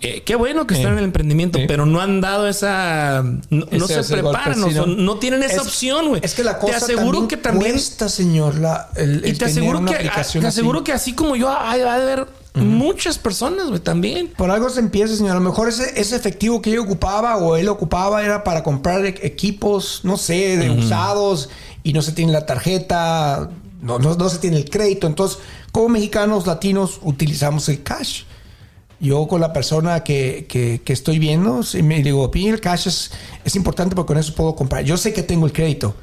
eh, qué bueno que están en el emprendimiento, Sí. pero no han dado esa, no, se preparan, golpe, no, tienen esa Es- opción, güey. Es que la cosa te aseguro que también cuesta, señor, la, el, y el te tener aseguro una que aplicación te así. aseguro que así como yo hay va a haber muchas personas, güey, también. Por algo se empieza, señor. A lo mejor ese, ese efectivo que yo ocupaba o él ocupaba era para comprar e- equipos, no sé, de usados y no se tiene la tarjeta, no, no, no se tiene el crédito. Entonces, como mexicanos latinos utilizamos el cash. Yo con la persona que, que- que estoy viendo, sí me digo, "Pi, el cash es, es importante porque con eso puedo comprar. Yo sé que tengo el crédito,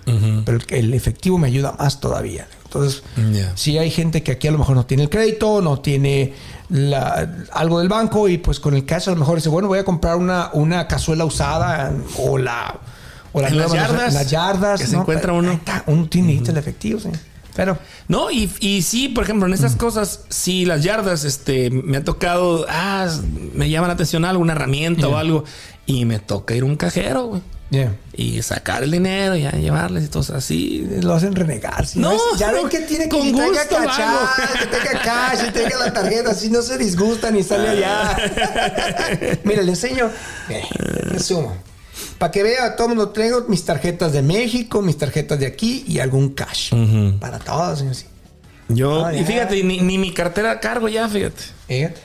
pero el, el efectivo me ayuda más todavía. Entonces, si hay gente que aquí a lo mejor no tiene el crédito, no tiene la- algo del banco y pues con el cash a lo mejor dice, bueno, voy a comprar una, una cazuela usada o la... O la En las nueva, yardas, en las yardas. que se encuentra uno. está, uno tiene el efectivo, sí. Pero... No, y, y sí, por ejemplo, en esas cosas, si las yardas, este, me ha tocado, ah, me llama la atención algo, una herramienta o algo, y me toca ir a un cajero, güey. Yeah. Y sacar el dinero, ya llevarles y todo así. Lo hacen renegar. ¿sí? No, ¿Ves? ya no, ven que tiene que con que tenga gusto hago. que tenga cash, que tenga la tarjeta, así no se disgusta ni sale allá. Mira, le enseño. Eh, resumo. Para que vea, todo el mundo traigo mis tarjetas de México, mis tarjetas de aquí y algún cash. Para todos, señor. sí. Yo, Ah, y fíjate, ni, ni mi cartera cargo ya, fíjate. Fíjate.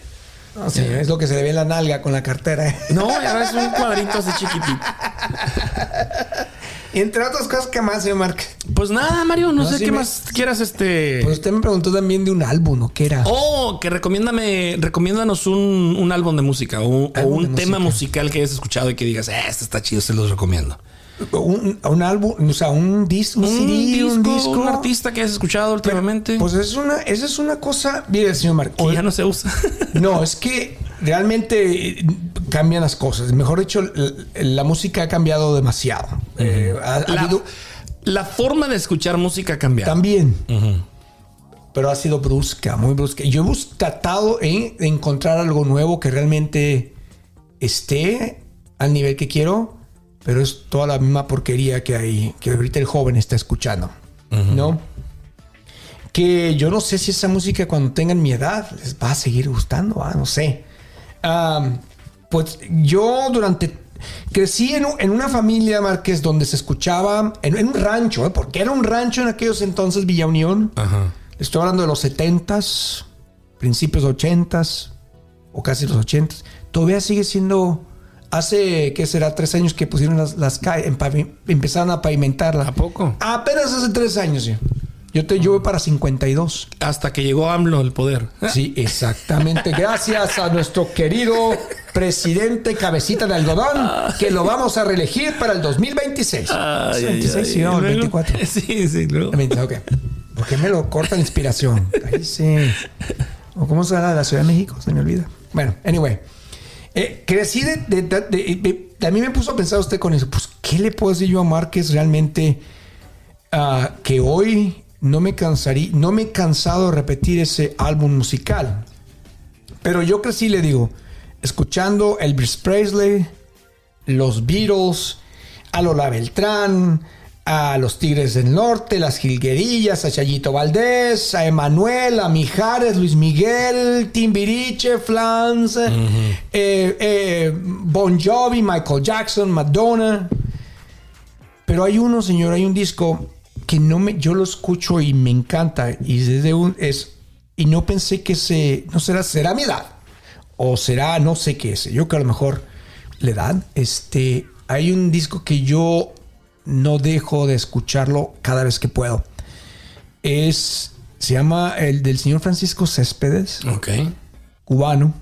No, señor, es lo que se le ve en la nalga con la cartera. No, ya es un cuadrito así chiquitito. Entre otras cosas, ¿qué más, señor Mark? Pues nada, Mario, no, No, sé qué me- más quieras, este. Pues usted me preguntó también de un álbum, ¿no? ¿Qué era? Oh, que recomiéndame, recomiéndanos un, un álbum de música o, o un tema música. musical que hayas escuchado y que digas, eh, este está chido, se los recomiendo. un, un álbum, o sea, un, dis, un, Un CD, disco, un disco. un artista que has escuchado últimamente. Pues es una, esa es una cosa, mire, señor Marco. que ya no se usa. No, es que realmente eh, cambian las cosas. Mejor dicho, la música ha cambiado demasiado. Eh, ha- ha la, habido- la forma de escuchar música ha cambiado. también. Pero ha sido brusca, muy brusca. Yo hemos tratado en- de encontrar algo nuevo que realmente esté al nivel que quiero, pero es toda la misma porquería que hay, que ahorita el joven está escuchando. ¿No? Que yo no sé si esa música cuando tengan mi edad les va a seguir gustando, ah, no sé. Pues yo durante... Crecí en, en una familia, Márquez, donde se escuchaba, en, en un rancho, ¿eh? porque era un rancho en aquellos entonces, Villa Unión. Ajá. Estoy hablando de los 70s, principios 80s, o casi los 80s. Todavía sigue siendo... Hace, ¿qué será? Tres años que pusieron las, las calles, empavi- empezaron a pavimentarla. ¿A poco? Apenas hace tres años, sí. Yo te voy para 52. Hasta que llegó AMLO al poder. Sí, exactamente. Gracias a nuestro querido presidente Cabecita de Algodón, que lo vamos a reelegir para el 2026. Ay, ay, 26, ay. sí, no, el Luego- 24. Sí, sí, luego. El 20, ok. ¿Por qué me lo corta la inspiración? Ahí sí. ¿O cómo se de la Ciudad de México? Se me olvida. Bueno, anyway. Eh, crecí de, de- de- de- de- A mí me puso a pensar usted con eso. Pues, ¿qué le puedo decir yo a Márquez realmente ah, que hoy no me cansaría, no me he cansado de repetir ese álbum musical? Pero yo crecí, le digo, escuchando Elvis Presley, los Beatles, a Lola Beltrán, a los Tigres del Norte, las Jilguerillas, a Chayito Valdés, a Emanuel, a Mijares, Luis Miguel, Timbiriche, Flans, eh, eh, Bon Jovi, Michael Jackson, Madonna. Pero hay uno, señor, hay un disco que no me, yo lo escucho y me encanta y desde un es y no pensé que se, no será, será mi edad o será no sé qué es. Yo que a lo mejor la edad, este, hay un disco que yo no dejo de escucharlo cada vez que puedo. Es, se llama el del señor Francisco Céspedes, Ok. cubano,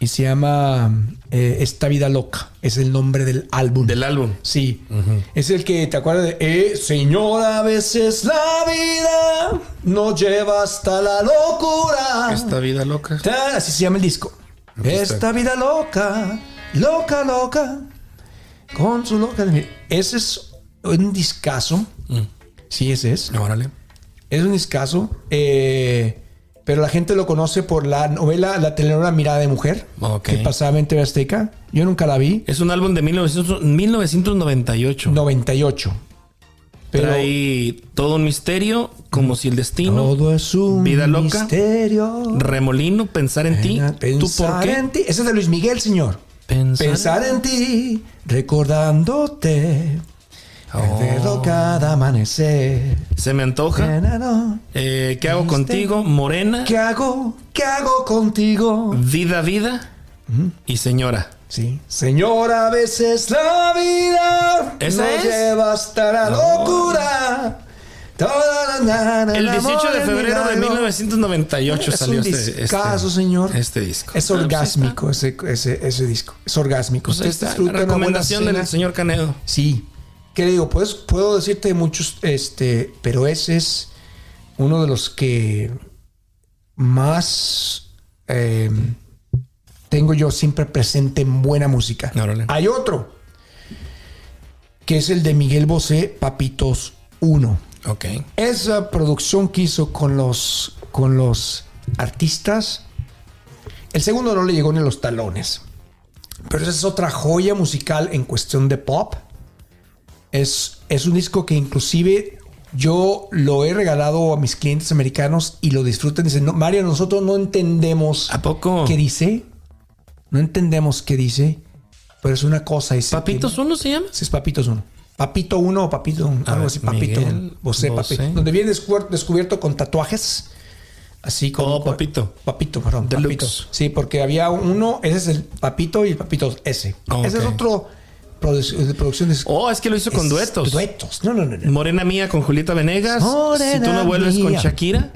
y se llama eh, Esta vida loca. Es el nombre del álbum. Del álbum. Sí. Es el que te acuerdas de eh, Señor, a veces la vida nos lleva hasta la locura. Esta vida loca. Así se llama el disco. Aquí está. Esta vida loca, loca, loca, con su loca. de- Ese es un discazo. Sí, ese es. Órale. Es un discazo. eh, pero la gente lo conoce por la novela, la telenovela Mirada de Mujer, Ok. que pasaba en TV Azteca. Yo nunca la vi. Es un álbum de 1900 1998. 98. Pero Trae todo un misterio, como si el destino, todo es un Vida loca. misterio. remolino, pensar en ti. ¿Tú por Pensar qué? en ti. Ese es de Luis Miguel, señor. Pensar, Pensar en ti, recordándote. Oh. Cada amanecer. Se me antoja. Eh, ¿Qué hago contigo? Morena, ¿Qué hago? ¿Qué hago contigo? vida, vida y señora. Sí. Señor, a veces la vida ¿Esa nos es? lleva hasta la locura. Toda la- El la- 18 de febrero de milagro. 1998 Es salió un este, discazo, este- señor. este disco. Es Ah, pues orgásmico ese, ese, ese disco. Es orgásmico. Pues disfruta la recomendación del señor Canedo. Sí. ¿Qué le digo? Pues puedo decirte de muchos, este, pero ese es uno de los que más eh, tengo yo siempre presente en buena música. Órale. Hay otro que es el de Miguel Bosé, Papitos 1. Ok. Esa producción que hizo con los, con los artistas, el segundo no le llegó ni los talones. Pero esa es otra joya musical en cuestión de pop. Es, es un disco que inclusive yo lo he regalado a mis clientes americanos y lo disfrutan. Dicen, no, Mario, nosotros no entendemos ¿A poco? qué dice. No entendemos qué dice. Pero es una cosa. ¿Papitos que- uno se llama? Sí, es Papitos uno. Papito uno o Papito, A algo ver, así, Papito. Miguel. Papito. Donde viene descubierto con tatuajes. Así como. Oh, Papito. Papito, perdón. Papito. Sí, porque había uno, ese es el Papito y el Papito S. Oh, Ese es otro de producción de Oh, es que lo hizo con duetos. Duetos. No, no, no. no. Morena mía con Julieta Venegas. Morena si tú no vuelves con. Shakira.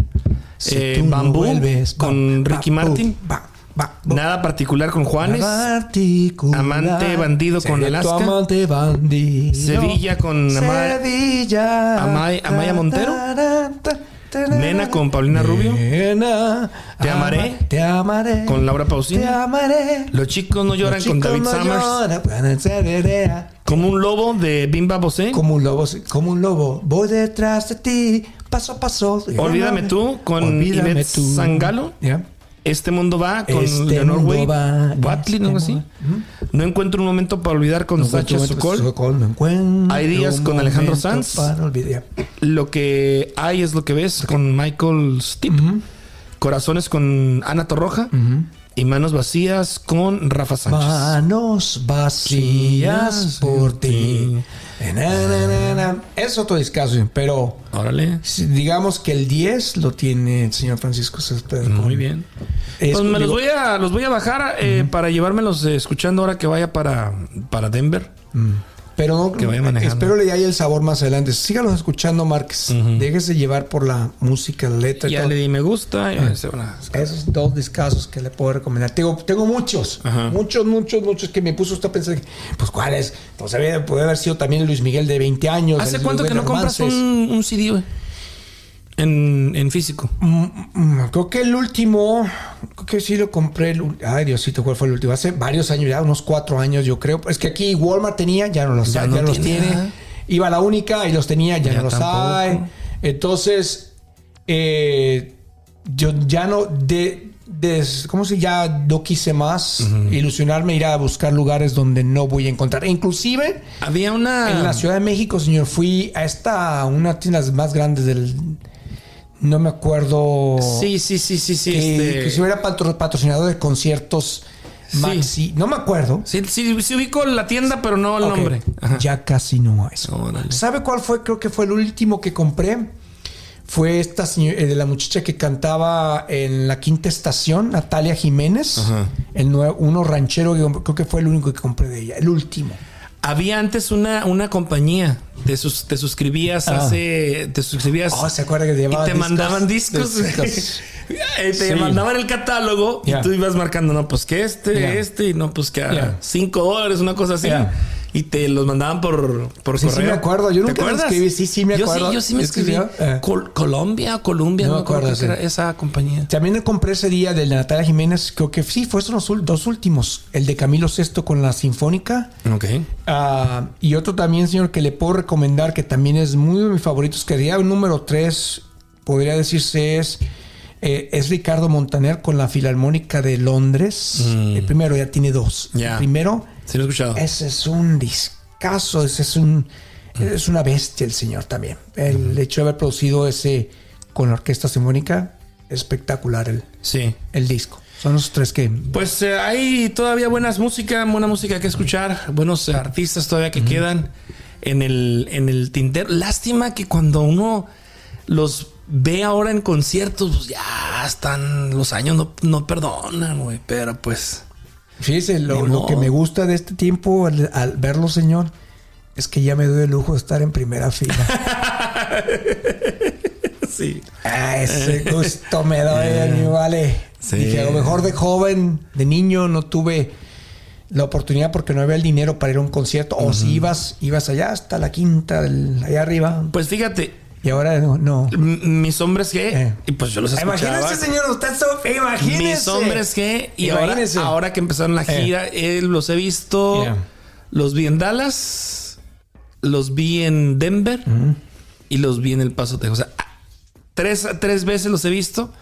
Si Eh, tú no Bambú vuelves, con Ricky Martin. ba- Va. Nada particular con Juanes. Particular. Amante bandido con Alaska. Amante bandido. Sevilla con Ama- Sevilla. Amay- Amaya Montero. Nena con Paulina Rubio. Nena, Te amaré. ama- Te amaré. Con Laura Pausini. Te amaré. Los chicos no lloran Los con chicos David no Summers. lloran. Como un lobo de Bimba Bosé. Como un lobo, como un lobo. Voy detrás de ti, paso a paso. Olvídame tú con Olvídame Ivette tú. Sangalo. Este mundo va con Este Leonor Wade. va, Watley, ¿no? este así. mundo- No encuentro un momento para olvidar con Sacha Sokol. No Hay días con Alejandro Sanz. Lo que hay es lo que ves con Michael Stipp. Corazones con Ana Torroja. Y manos vacías con Rafa Sánchez. Manos vacías por ti. Es otro discazo, pero Órale. digamos que el 10 lo tiene el señor Francisco Céspedes. Muy bien. Es- Pues me los voy a, los voy a bajar eh, para llevármelos eh, escuchando ahora que vaya para, para Denver. Pero no, Que vaya manejando. espero le haya el sabor más adelante. Síganos escuchando, Márquez. Déjese llevar por la música, la letra Ya todo. le di me gusta. y se van a- Esos dos discazos que le puedo recomendar. Tengo, tengo muchos, Ajá. muchos, muchos, muchos que me puso usted a pensar, pues cuáles. Pues había, puede haber sido también Luis Miguel de 20 años. ¿Hace cuánto Luis que no compras un, un CD, güey? En, en físico. Mm, Creo que el último, creo que sí lo compré. el ay, Diosito, ¿cuál fue el último? Hace varios años, ya unos cuatro años, yo creo. Es que aquí Walmart tenía, ya no los, Ya ya no los tiene. Iba a la única y los tenía, ya, Ya no los tampoco. hay. Entonces, eh, yo ya no, de, de- ¿cómo se Ya no quise más ilusionarme, ir a buscar lugares donde no voy a encontrar. E inclusive, Había una. en la Ciudad de México, señor, fui a esta, una de las más grandes del. No me acuerdo. Sí, sí, sí, sí, sí. que, este- que si hubiera patro- patrocinador de conciertos Sí. Maxi. No me acuerdo. Sí, sí, sí ubico la tienda, pero no el nombre. Ajá. Ya casi no. Órale. ¿Sabe cuál fue? Creo que fue el último que compré. Fue esta señor- eh, de la muchacha que cantaba en la quinta estación, Natalia Jiménez. Ajá. El nuevo, uno ranchero, que creo que fue el único que compré de ella. El último. Había antes una, una compañía. Te, sus- te suscribías Ah. hace. Te suscribías. Oh, ¿se acuerda que te y te discos? mandaban discos. Discos. Eh, te Sí. mandaban el catálogo y tú ibas marcando, no, pues que este, este, y no, pues que a. 5 dólares, una cosa así. Y te los mandaban por, por Sí, sí correo. me acuerdo. Yo ¿Te nunca me escribí. Sí, sí me Yo acuerdo. sí, yo sí me escribí. eh. Col- Colombia Colombia, No no, me acuerdo, sí. era esa compañía. También compré ese día del de Natalia Jiménez. Creo que sí, fue los dos últimos. El de Camilo Sesto con la Sinfónica. Ok. Ah, y otro también, señor, que le puedo recomendar, que también es muy de mis favoritos, que sería el número 3, podría decirse, es, eh, es Ricardo Montaner con la Filarmónica de Londres. El primero ya tiene dos. Mm. Ya. El primero, Sí, lo he escuchado. ese es un discazo, ese es un es una bestia el señor también. El hecho de haber producido ese con la Orquesta Sinfónica, espectacular el, Sí. el disco. Son los tres que... Pues eh, hay todavía buenas música, buena música que escuchar, buenos artistas todavía que quedan en el, en el tintero. Lástima que cuando uno los ve ahora en conciertos, pues ya están, los años no, no perdonan, güey. Pero pues, Fíjese, lo, que me gusta de este tiempo al, al verlo, señor, es que ya me doy el lujo de estar en primera fila. sí. ah, ese gusto me doy, mi vale. Sí. Dije, a lo mejor de joven, de niño, no tuve la oportunidad porque no había el dinero para ir a un concierto. O si ibas, ibas allá hasta la quinta, del- allá arriba. Pues fíjate, Y ahora no. mis hombres que, Eh. y pues yo los escuchaba. Imagínese, señor, usted so- imagínese. Mis hombres que, y ahora, Imagínese. ahora que empezaron la Eh. gira, eh, los he visto, Yeah. los vi en Dallas, los vi en Denver y los vi en El Paso, Texas. O sea, tres, tres veces los he visto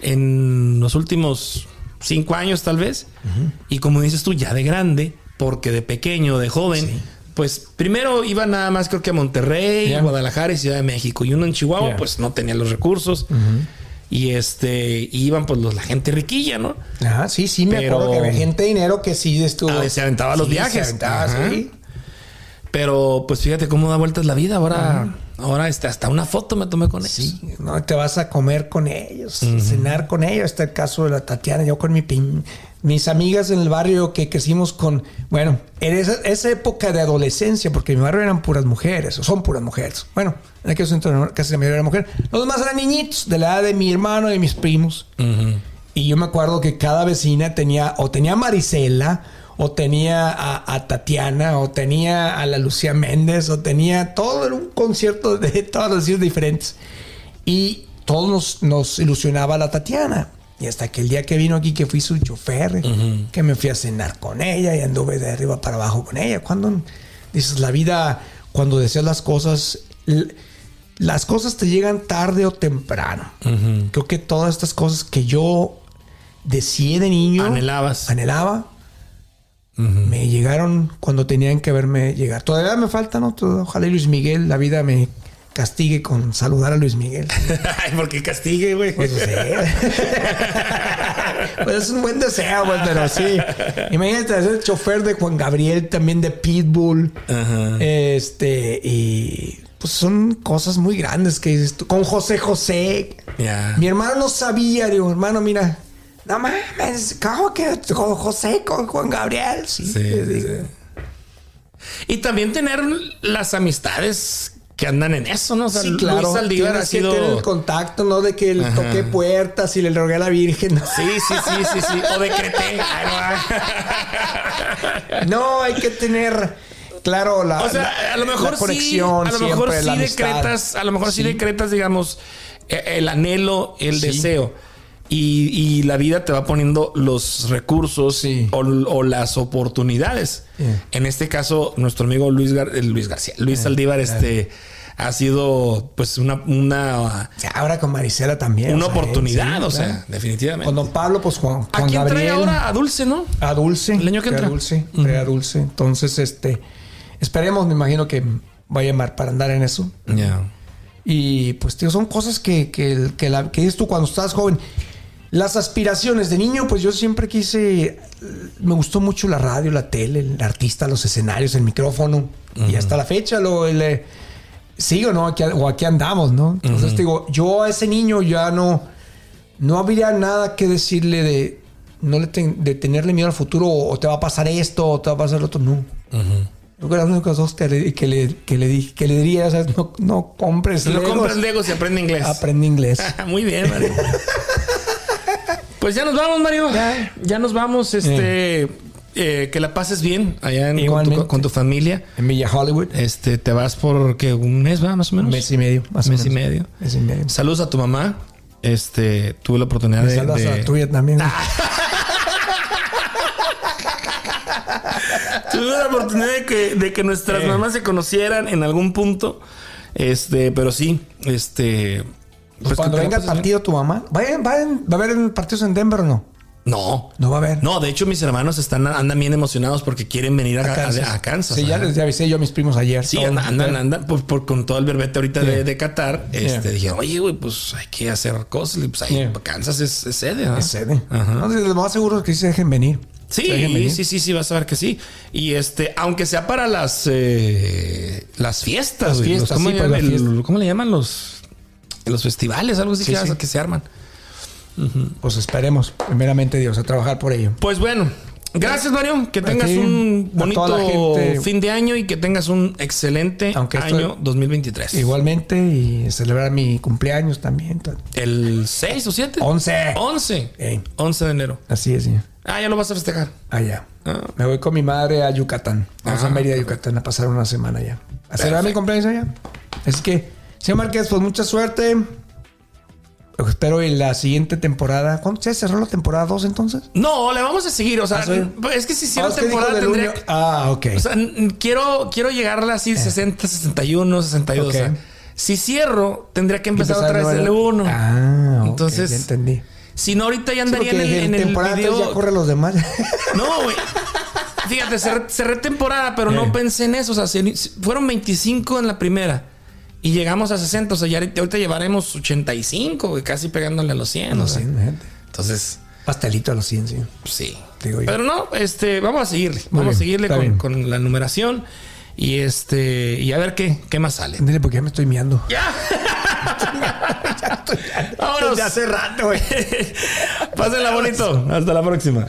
en los últimos cinco años tal vez. Y como dices tú, ya de grande, porque de pequeño, de joven, pues primero iba nada más creo que a Monterrey, Yeah. Guadalajara y Ciudad de México. Y uno en Chihuahua, Yeah. pues no tenía los recursos. Y este, iban pues los, la gente riquilla, ¿no? Ah, sí, sí, me Pero- acuerdo que había gente de dinero que sí estuvo. Ah, se aventaba los viajes. Se aventaba, sí. Pero pues fíjate cómo da vueltas la vida. Ahora, ahora este, hasta una foto me tomé con ellos. Sí, no te vas a comer con ellos, cenar con ellos. Está el caso de la Tatiana, yo con mi pin- mis amigas en el barrio que crecimos con, bueno, en esa, esa época de adolescencia, porque en mi barrio eran puras mujeres, o son puras mujeres. Bueno, en aquel entonces casi la mayoría era mujer. Los demás eran niñitos de la edad de mi hermano y mis primos. Y yo me acuerdo que cada vecina tenía, o tenía a Marisela, o tenía a, a Tatiana, o tenía a la Lucía Méndez, o tenía todo era un concierto de todas las diferentes. Y todos nos, nos ilusionaba la Tatiana. Y hasta que el día que vino aquí, que fui su chofer, que me fui a cenar con ella y anduve de arriba para abajo con ella. Cuando dices, la vida, cuando deseas las cosas, las cosas te llegan tarde o temprano. Creo que todas estas cosas que yo deseé de niño, Anhelabas. anhelaba, me llegaron cuando tenían que verme llegar. Todavía me falta, ¿no? Ojalá Luis Miguel, la vida me castigue con saludar a Luis Miguel. Ay, porque castigue, güey. Pues, sí. Pues es un buen deseo, pues, pero sí. Imagínate ser chofer de Juan Gabriel, también de Pitbull. Ajá. Este, y pues son cosas muy grandes que dices tú. Con José José. Ya. Mi hermano no sabía, digo, hermano, mira. No mames, ¿cómo que con José, con Juan Gabriel? Sí. Y también tener las amistades que andan en eso, ¿no? O sea, Sí, claro. Luis Saldívar Tienes ha sido... que tener el contacto, ¿no? De que le toqué puertas y le rogué a la Virgen. ¿no? Sí, sí, sí, sí, sí. O decreté. No. Hay que tener, claro, la, O sea, la- a lo mejor la sí, conexión a lo mejor siempre, sí decretas, a lo mejor sí, Sí. decretas, digamos, eh, el anhelo, el Sí. deseo. Y, y la vida te va poniendo los recursos Sí. o, o las oportunidades. Yeah. En este caso, nuestro amigo Luis, Gar- eh, Luis García, Luis Saldívar, este ha sido pues una, una, O sea, ahora con Marisela también. una o sea, oportunidad, sí, o claro. sea, definitivamente. Con Don Pablo, pues Juan, ¿A quién trae Gabriel. ahora? A Dulce, ¿no? A Dulce. El año que trae entra. A Dulce, trae a Dulce. Entonces, este, esperemos, me imagino que va a llamar para andar en eso. Ya. Y pues, tío, son cosas que, que, que, la, que dices tú cuando estás joven. Las aspiraciones de niño, pues yo siempre quise. Me gustó mucho la radio, la tele, el artista, los escenarios, el micrófono. Y hasta la fecha lo. le- sigo, ¿no? Aquí, o aquí andamos, ¿no? Entonces, te digo, yo a ese niño ya no. No habría nada que decirle de. No le ten- de tenerle miedo al futuro o te va a pasar esto o te va a pasar lo otro. No. Yo creo que las únicas dos que le, que le, que le, di- que le diría, ¿sabes? No, no compres No compras Legos y aprende inglés. Aprende inglés. Muy bien, Mario. pues ya nos vamos, Mario. Ya. Ya nos vamos. Este, eh, que la pases bien allá en- con, tu, Igualmente. con tu familia. En Villa Hollywood. Este, te vas por que un mes, va más o menos. Un mes y medio, más o mes y medio. Mes y medio. Saludos a tu mamá. Este, tuve la oportunidad de, Saludos de- a la tuya también. güey. tuve la oportunidad de que, de que nuestras Eh. mamás se conocieran en algún punto. Este, pero sí, este. Pues cuando que- que venga el partido tu mamá, ¿vayan, vayan, ¿va a haber partidos en Denver o no? No. No va a haber. No, de hecho, mis hermanos están, andan bien emocionados porque quieren venir a, a- a Kansas. Sí, ya les avisé yo a mis primos ayer. Sí, andan, andan, andan, por, por- con todo el verbete ahorita de, Yeah. de Qatar. Este, dijeron, oye, güey, pues hay que hacer cosas. Y, Pues ahí, Yeah. Kansas es, es sede. ¿no? Es sede. Ajá. No, lo más seguro es que sí se dejen venir. Sí, sí, sí, sí, vas a ver que sí. Y este, aunque sea para las eh, las fiestas, Las fiestas, ¿cómo, sí, llaman? para la El- fiesta. ¿cómo le llaman los los festivales? Algo así Sí, que, sí. que se arman. Pues esperemos, primeramente Dios, a trabajar por ello. Pues bueno, gracias Mario, que tengas ti, un bonito fin de año y que tengas un excelente Aunque año 2023. Igualmente, y celebrar mi cumpleaños también. El 6 o 7? 11. 11. Ey. 11 de enero. Así es, señor. Ah, ya lo vas a festejar. Allá. Ah. Me voy con mi madre a Yucatán. Vamos Ah, a Mérida, Yucatán, a pasar una semana allá. A celebrar mi cumpleaños allá. Así que, señor Márquez, pues mucha suerte. Espero en la siguiente temporada. ¿Cuándo se cerró la temporada 2 entonces? No, le vamos a seguir. O sea, Ah, es que si hiciera Ah, temporada tendría que- Ah, ok. O sea, quiero, quiero llegarle así 60, 61, 62. Ok. o sea, si cierro, tendría que empezar otra vez el 1. Ah, ok, Entonces, ya entendí. Si no, ahorita ya andaría en el, en el video. ya corre los demás. No, güey. Fíjate, cerré, cerré temporada, pero no Eh. pensé en eso. O sea, fueron 25 en la primera y llegamos a 60. O sea, ya ahorita, llevaremos 85, güey, casi pegándole a los 100. o sea. Entonces, Pastelito a los 100, sí. sí. Digo. Pero no, este, vamos a seguirle. Muy vamos a seguirle con, la numeración y este y a ver qué, qué más sale. Dile porque ya me estoy miando. ¡Ya! Vámonos. Desde hace rato, güey. Pásenla bonito. Hasta la próxima.